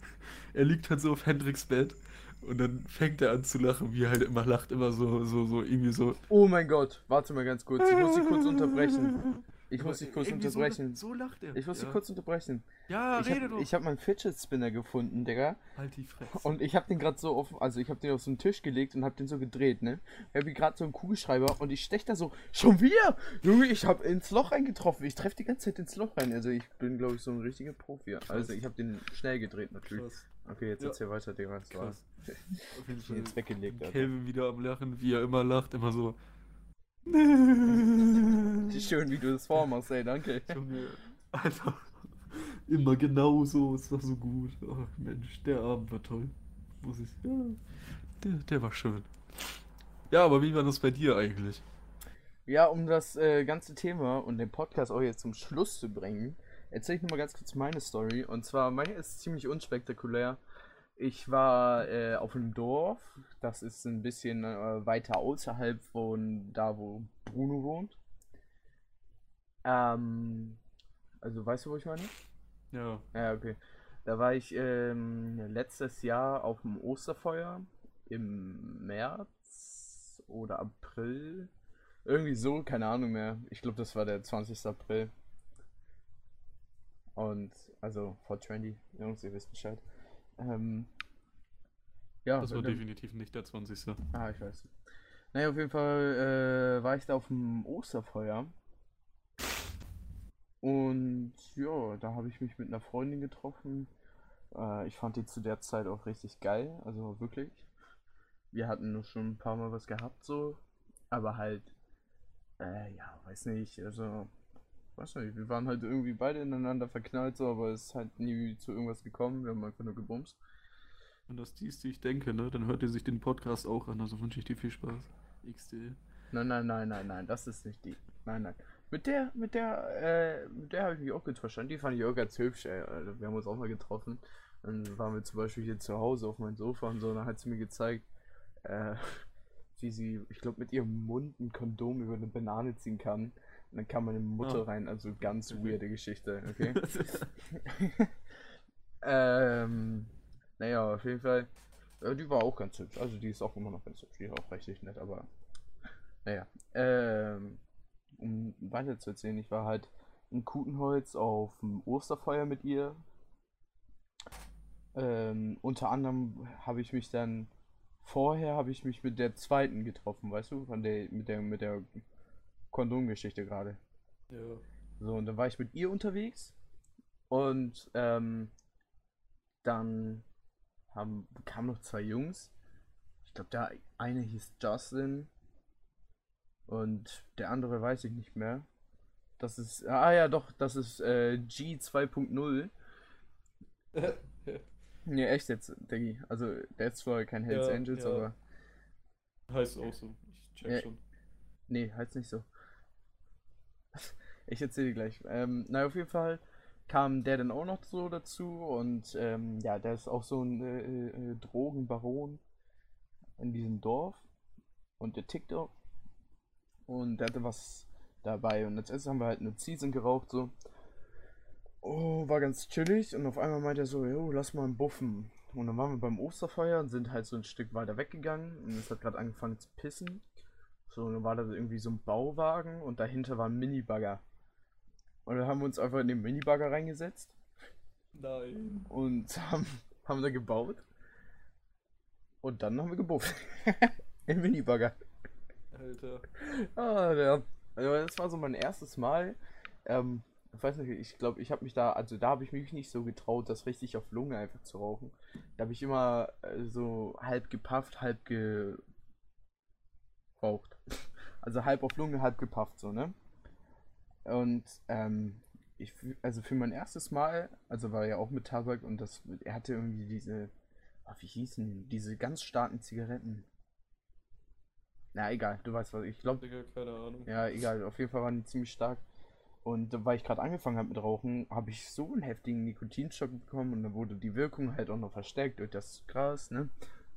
er liegt halt so auf Hendricks Bett und dann fängt er an zu lachen, wie er halt immer lacht, immer so, so, so, irgendwie so. Oh mein Gott, warte mal ganz kurz. Ich muss dich kurz unterbrechen. Ich muss dich kurz Irgendwie unterbrechen. So, so lacht er. Ich muss dich ja. kurz unterbrechen. Ja, Ich rede habe doch. ich hab meinen Fidget Spinner gefunden, Digga. Halt die Fresse. Und ich habe den gerade so auf, also ich habe den auf so einen Tisch gelegt und habe den so gedreht, ne? Ich habe gerade so einen Kugelschreiber und ich stech da so, schon wieder! Junge, ich habe ins Loch reingetroffen. Ich treffe die ganze Zeit ins Loch rein. Also ich bin, glaube ich, so ein richtiger Profi. Also ich habe den schnell gedreht natürlich. Krass. Okay, jetzt Ja. erzähl weiter, Digga. Das Krass. Auf jeden Fall. jetzt weggelegt. Calvin wieder am Lachen, wie er immer lacht, immer so. Schön, wie du das vormachst, ey, danke. Junge, Alter, immer genau so, ist doch so gut. Ach Mensch, der Abend war toll. Muss ich. Ja, der, der war schön. Ja, aber wie war das bei dir eigentlich? Ja, um das äh, ganze Thema und den Podcast auch jetzt zum Schluss zu bringen, erzähle ich nochmal ganz kurz meine Story. Und zwar, meine ist ziemlich unspektakulär. Ich war äh, auf einem Dorf, das ist ein bisschen äh, weiter außerhalb von da, wo Bruno wohnt. Ähm, also weißt du, wo ich meine? Ja, Ja, okay. Da war ich ähm, letztes Jahr auf dem Osterfeuer im März oder April. Irgendwie so, keine Ahnung mehr. Ich glaube, das war der 20. April. Und, also, 420, Jungs, ihr wisst Bescheid. Ähm, ja, das war definitiv nicht der 20. Ah, ich weiß. Naja, auf jeden Fall äh, war ich da auf dem Osterfeuer. Und ja, da habe ich mich mit einer Freundin getroffen. Äh, ich fand die zu der Zeit auch richtig geil, also wirklich. Wir hatten nur schon ein paar Mal was gehabt, so. Aber halt, äh, ja, weiß nicht, also, weiß nicht, wir waren halt irgendwie beide ineinander verknallt, so, aber es ist halt nie zu irgendwas gekommen. Wir haben einfach nur gebumst. Und das dies, die ich denke, ne? Dann hört ihr sich den Podcast auch an, also wünsche ich dir viel Spaß. XD. Nein, nein, nein, nein, nein, das ist nicht die. Nein, nein. Mit der, mit der, äh, mit der habe ich mich auch verstanden. Die fand ich auch ganz hübsch, ey. Also, wir haben uns auch mal getroffen. Dann waren wir zum Beispiel hier zu Hause auf meinem Sofa und so. Und dann hat sie mir gezeigt, äh, wie sie, ich glaube, mit ihrem Mund ein Kondom über eine Banane ziehen kann. Und dann kam meine Mutter Ah. rein. Also ganz weirde Geschichte, okay? ähm, naja, auf jeden Fall. Äh, die war auch ganz hübsch. Also die ist auch immer noch ganz hübsch. Die ist auch richtig nett, aber. Naja. Ähm, um weiter zu erzählen, ich war halt in Kutenholz auf dem Osterfeuer mit ihr. Ähm, unter anderem habe ich mich dann vorher habe ich mich mit der zweiten getroffen, weißt du, von der mit der mit der Kondomgeschichte gerade. Ja. So, und dann war ich mit ihr unterwegs und ähm, dann haben, kamen noch zwei Jungs. Ich glaube, der eine hieß Justin und der andere weiß ich nicht mehr. Das ist, ah ja, doch, das ist äh, G 2.0. Nee, echt jetzt, Diggi. Also, der ist zwar kein Hells Ja, Angels, ja. aber. Heißt auch so. Ich check Ja. schon. Nee, heißt nicht so. Ich erzähle gleich. Ähm, na, auf jeden Fall kam der dann auch noch so dazu und ähm, ja, der ist auch so ein äh, äh, Drogenbaron in diesem Dorf und der tickt auch und der hatte was dabei und als erstes haben wir halt eine Season geraucht so. Oh, war ganz chillig und auf einmal meinte er so, jo, lass mal einen Buffen. Und dann waren wir beim Osterfeuer und sind halt so ein Stück weiter weggegangen und es hat gerade angefangen zu pissen. So, dann war da irgendwie so ein Bauwagen und dahinter war ein Minibagger. Und dann haben wir uns einfach in den Minibagger reingesetzt Nein. und haben, haben da gebaut. Und dann haben wir gebufft. Im Minibagger. Alter. Ah, ja. Also das war so mein erstes Mal. Ähm, ich weiß nicht, ich glaube, ich habe mich da, also da habe ich mich nicht so getraut, das richtig auf Lunge einfach zu rauchen. Da habe ich immer äh, so halb gepafft, halb ge, raucht. Also halb auf Lunge, halb gepafft, so, ne? Und, ähm, ich, also für mein erstes Mal, also war ja auch mit Tabak und das, er hatte irgendwie diese, oh, wie hießen die, diese ganz starken Zigaretten. Na, egal, du weißt was, ich glaube, keine Ahnung. ja, egal, auf jeden Fall waren die ziemlich stark. Und weil ich gerade angefangen habe mit Rauchen, habe ich so einen heftigen Nikotinschock bekommen und dann wurde die Wirkung halt auch noch verstärkt durch das Gras, ne?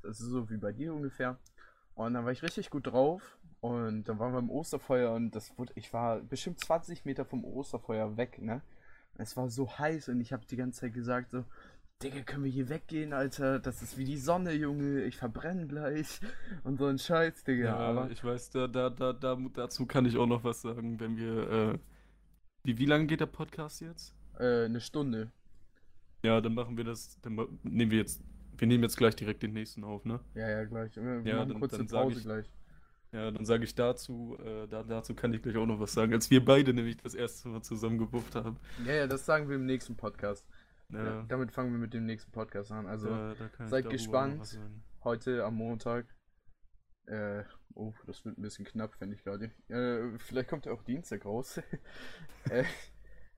Das ist so wie bei dir ungefähr. Und dann war ich richtig gut drauf und dann waren wir im Osterfeuer und das wurde, ich war bestimmt 20 Meter vom Osterfeuer weg, ne? Es war so heiß und ich habe die ganze Zeit gesagt so, Digga, können wir hier weggehen, Alter? Das ist wie die Sonne, Junge. Ich verbrenne gleich. Und so ein Scheiß, Digga. Ja, aber ich weiß, da, da, da, da, dazu kann ich auch noch was sagen, wenn wir, äh, wie, wie lange geht der Podcast jetzt? äh, eine Stunde. Ja, dann machen wir das, dann nehmen wir jetzt, wir nehmen jetzt gleich direkt den nächsten auf, ne? Ja, ja, gleich. Wir Ja, machen dann- kurz dann Pause ich- gleich. Ja, dann sage ich dazu, äh, da, dazu kann ich gleich auch noch was sagen, als wir beide nämlich das erste Mal zusammen gebufft haben. Ja, ja, das sagen wir im nächsten Podcast. Ja, Ja, damit fangen wir mit dem nächsten Podcast an. Also ich seid gespannt. heute am Montag. Äh, oh, das wird ein bisschen knapp, finde ich gerade. Äh, vielleicht kommt er auch Dienstag raus. äh,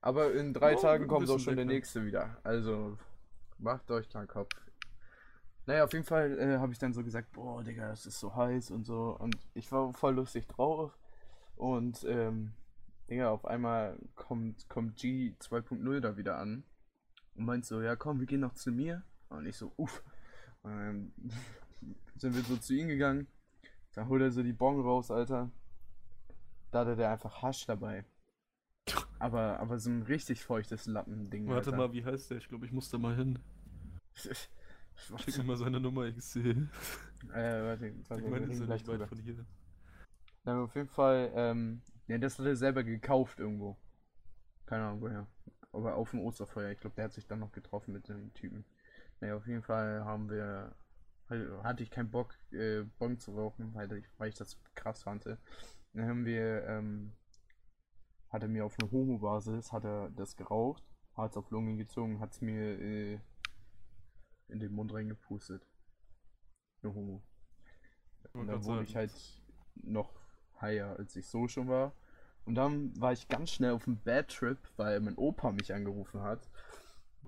aber in drei Oh, Tagen kommt auch schon der nächste wieder. Also macht euch keinen Kopf. Naja, auf jeden Fall äh, habe ich dann so gesagt, boah, Digga, es ist so heiß und so. Und ich war voll lustig drauf. Und, ähm, Digga, auf einmal kommt, kommt G 2.0 da wieder an. Und meint so, ja komm, wir gehen noch zu mir. Und ich so, uff. Und dann sind wir so zu ihm gegangen. Da holt er so die Bon raus, Alter. Da hatte der einfach Hasch dabei. Aber, aber so ein richtig feuchtes Lappending. Warte Alter. mal, wie heißt der? Ich glaube, ich muss da mal hin. Schick mir mal seine Nummer, ich sehe. Äh, warte, Ich warte, wir meine, das ist ja nicht weit drüber. von hier. Na, auf jeden Fall, ähm, ja, das hat er selber gekauft irgendwo. Keine Ahnung woher. Aber auf dem Osterfeuer. Ich glaube, der hat sich dann noch getroffen mit dem Typen. Naja, auf jeden Fall haben wir, halt, hatte ich keinen Bock, äh, Bon zu rauchen, weil ich, weil ich das krass fand. Dann haben wir, ähm, hat er mir auf eine Homo-Basis, hat er das geraucht, hat es auf Lunge gezogen, hat es mir äh, in den Mund reingepustet. Eine Homo. Und dann wurde ich halt noch higher, als ich so schon war. Und dann war ich ganz schnell auf einem Bad Trip, weil mein Opa mich angerufen hat.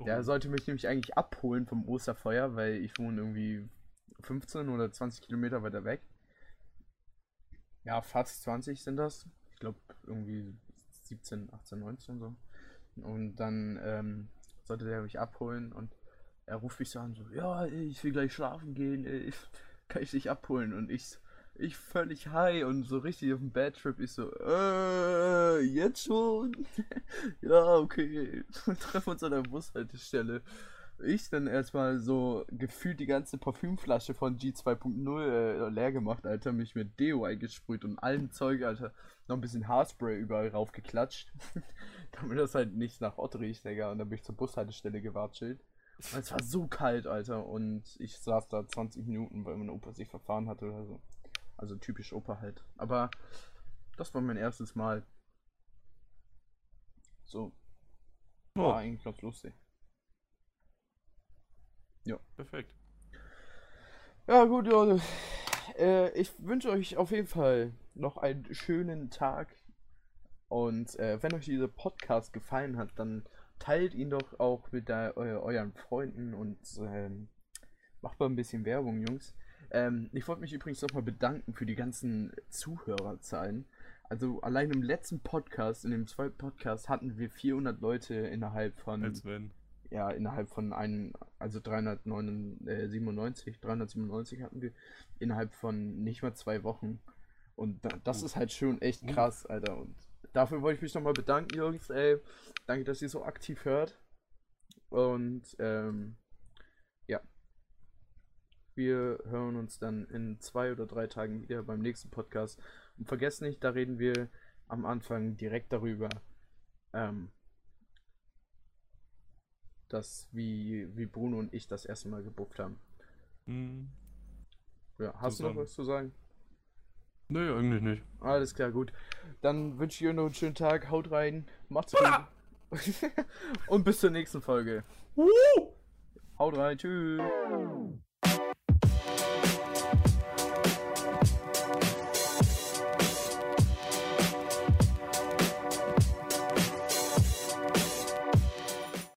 Der Oh. sollte mich nämlich eigentlich abholen vom Osterfeuer, weil ich wohne irgendwie 15 oder 20 Kilometer weiter weg. Ja, fast 20 sind das. Ich glaube irgendwie 17, 18, 19 so. Und dann ähm, sollte der mich abholen und er ruft mich so an, so, ja, ich will gleich schlafen gehen, ey, kann ich dich abholen? Und ich, ich völlig high und so richtig auf dem Bad Trip, ich so, äh, jetzt schon? ja, okay, treffen uns an der Bushaltestelle. Ich dann erstmal so gefühlt die ganze Parfümflasche von G2.0 äh, leer gemacht, Alter, mich mit Deo eingesprüht und allem Zeug, Alter, noch ein bisschen Haarspray überall raufgeklatscht, damit das halt nicht nach Ott riecht, Digga, und dann bin ich zur Bushaltestelle gewatschelt. Und es war so kalt, Alter, und ich saß da 20 Minuten, weil mein Opa sich verfahren hatte oder so. Also typisch Opa halt. Aber das war mein erstes Mal. So, war Oh, eigentlich ganz lustig. perfekt. Ja, gut, Leute. Äh, ich wünsche euch auf jeden Fall noch einen schönen Tag. Und äh, wenn euch dieser Podcast gefallen hat, dann teilt ihn doch auch mit der, eu euren Freunden und ähm, macht mal ein bisschen Werbung, Jungs. Ähm, ich wollte mich übrigens nochmal bedanken für die ganzen Zuhörerzahlen. Also allein im letzten Podcast, in dem zweiten Podcast, hatten wir 400 Leute innerhalb von Als wenn. ja, innerhalb von einem, also 397, 397 hatten wir innerhalb von nicht mal zwei Wochen. Und da, das Uh. ist halt schon echt Uh. krass, Alter. Und dafür wollte ich mich nochmal bedanken, Jungs, ey. Danke, dass ihr so aktiv hört. Und, ähm, ja. Wir hören uns dann in zwei oder drei Tagen wieder beim nächsten Podcast. Und vergesst nicht, da reden wir am Anfang direkt darüber, ähm, dass wie, wie Bruno und ich das erste Mal gebufft haben. Hm. Ja, hast du noch Zusammen. was zu sagen? Nee, eigentlich nicht. Alles klar, gut. Dann wünsche ich euch noch einen schönen Tag. Haut rein. Macht's gut. und bis zur nächsten Folge. Haut rein. Tschüss.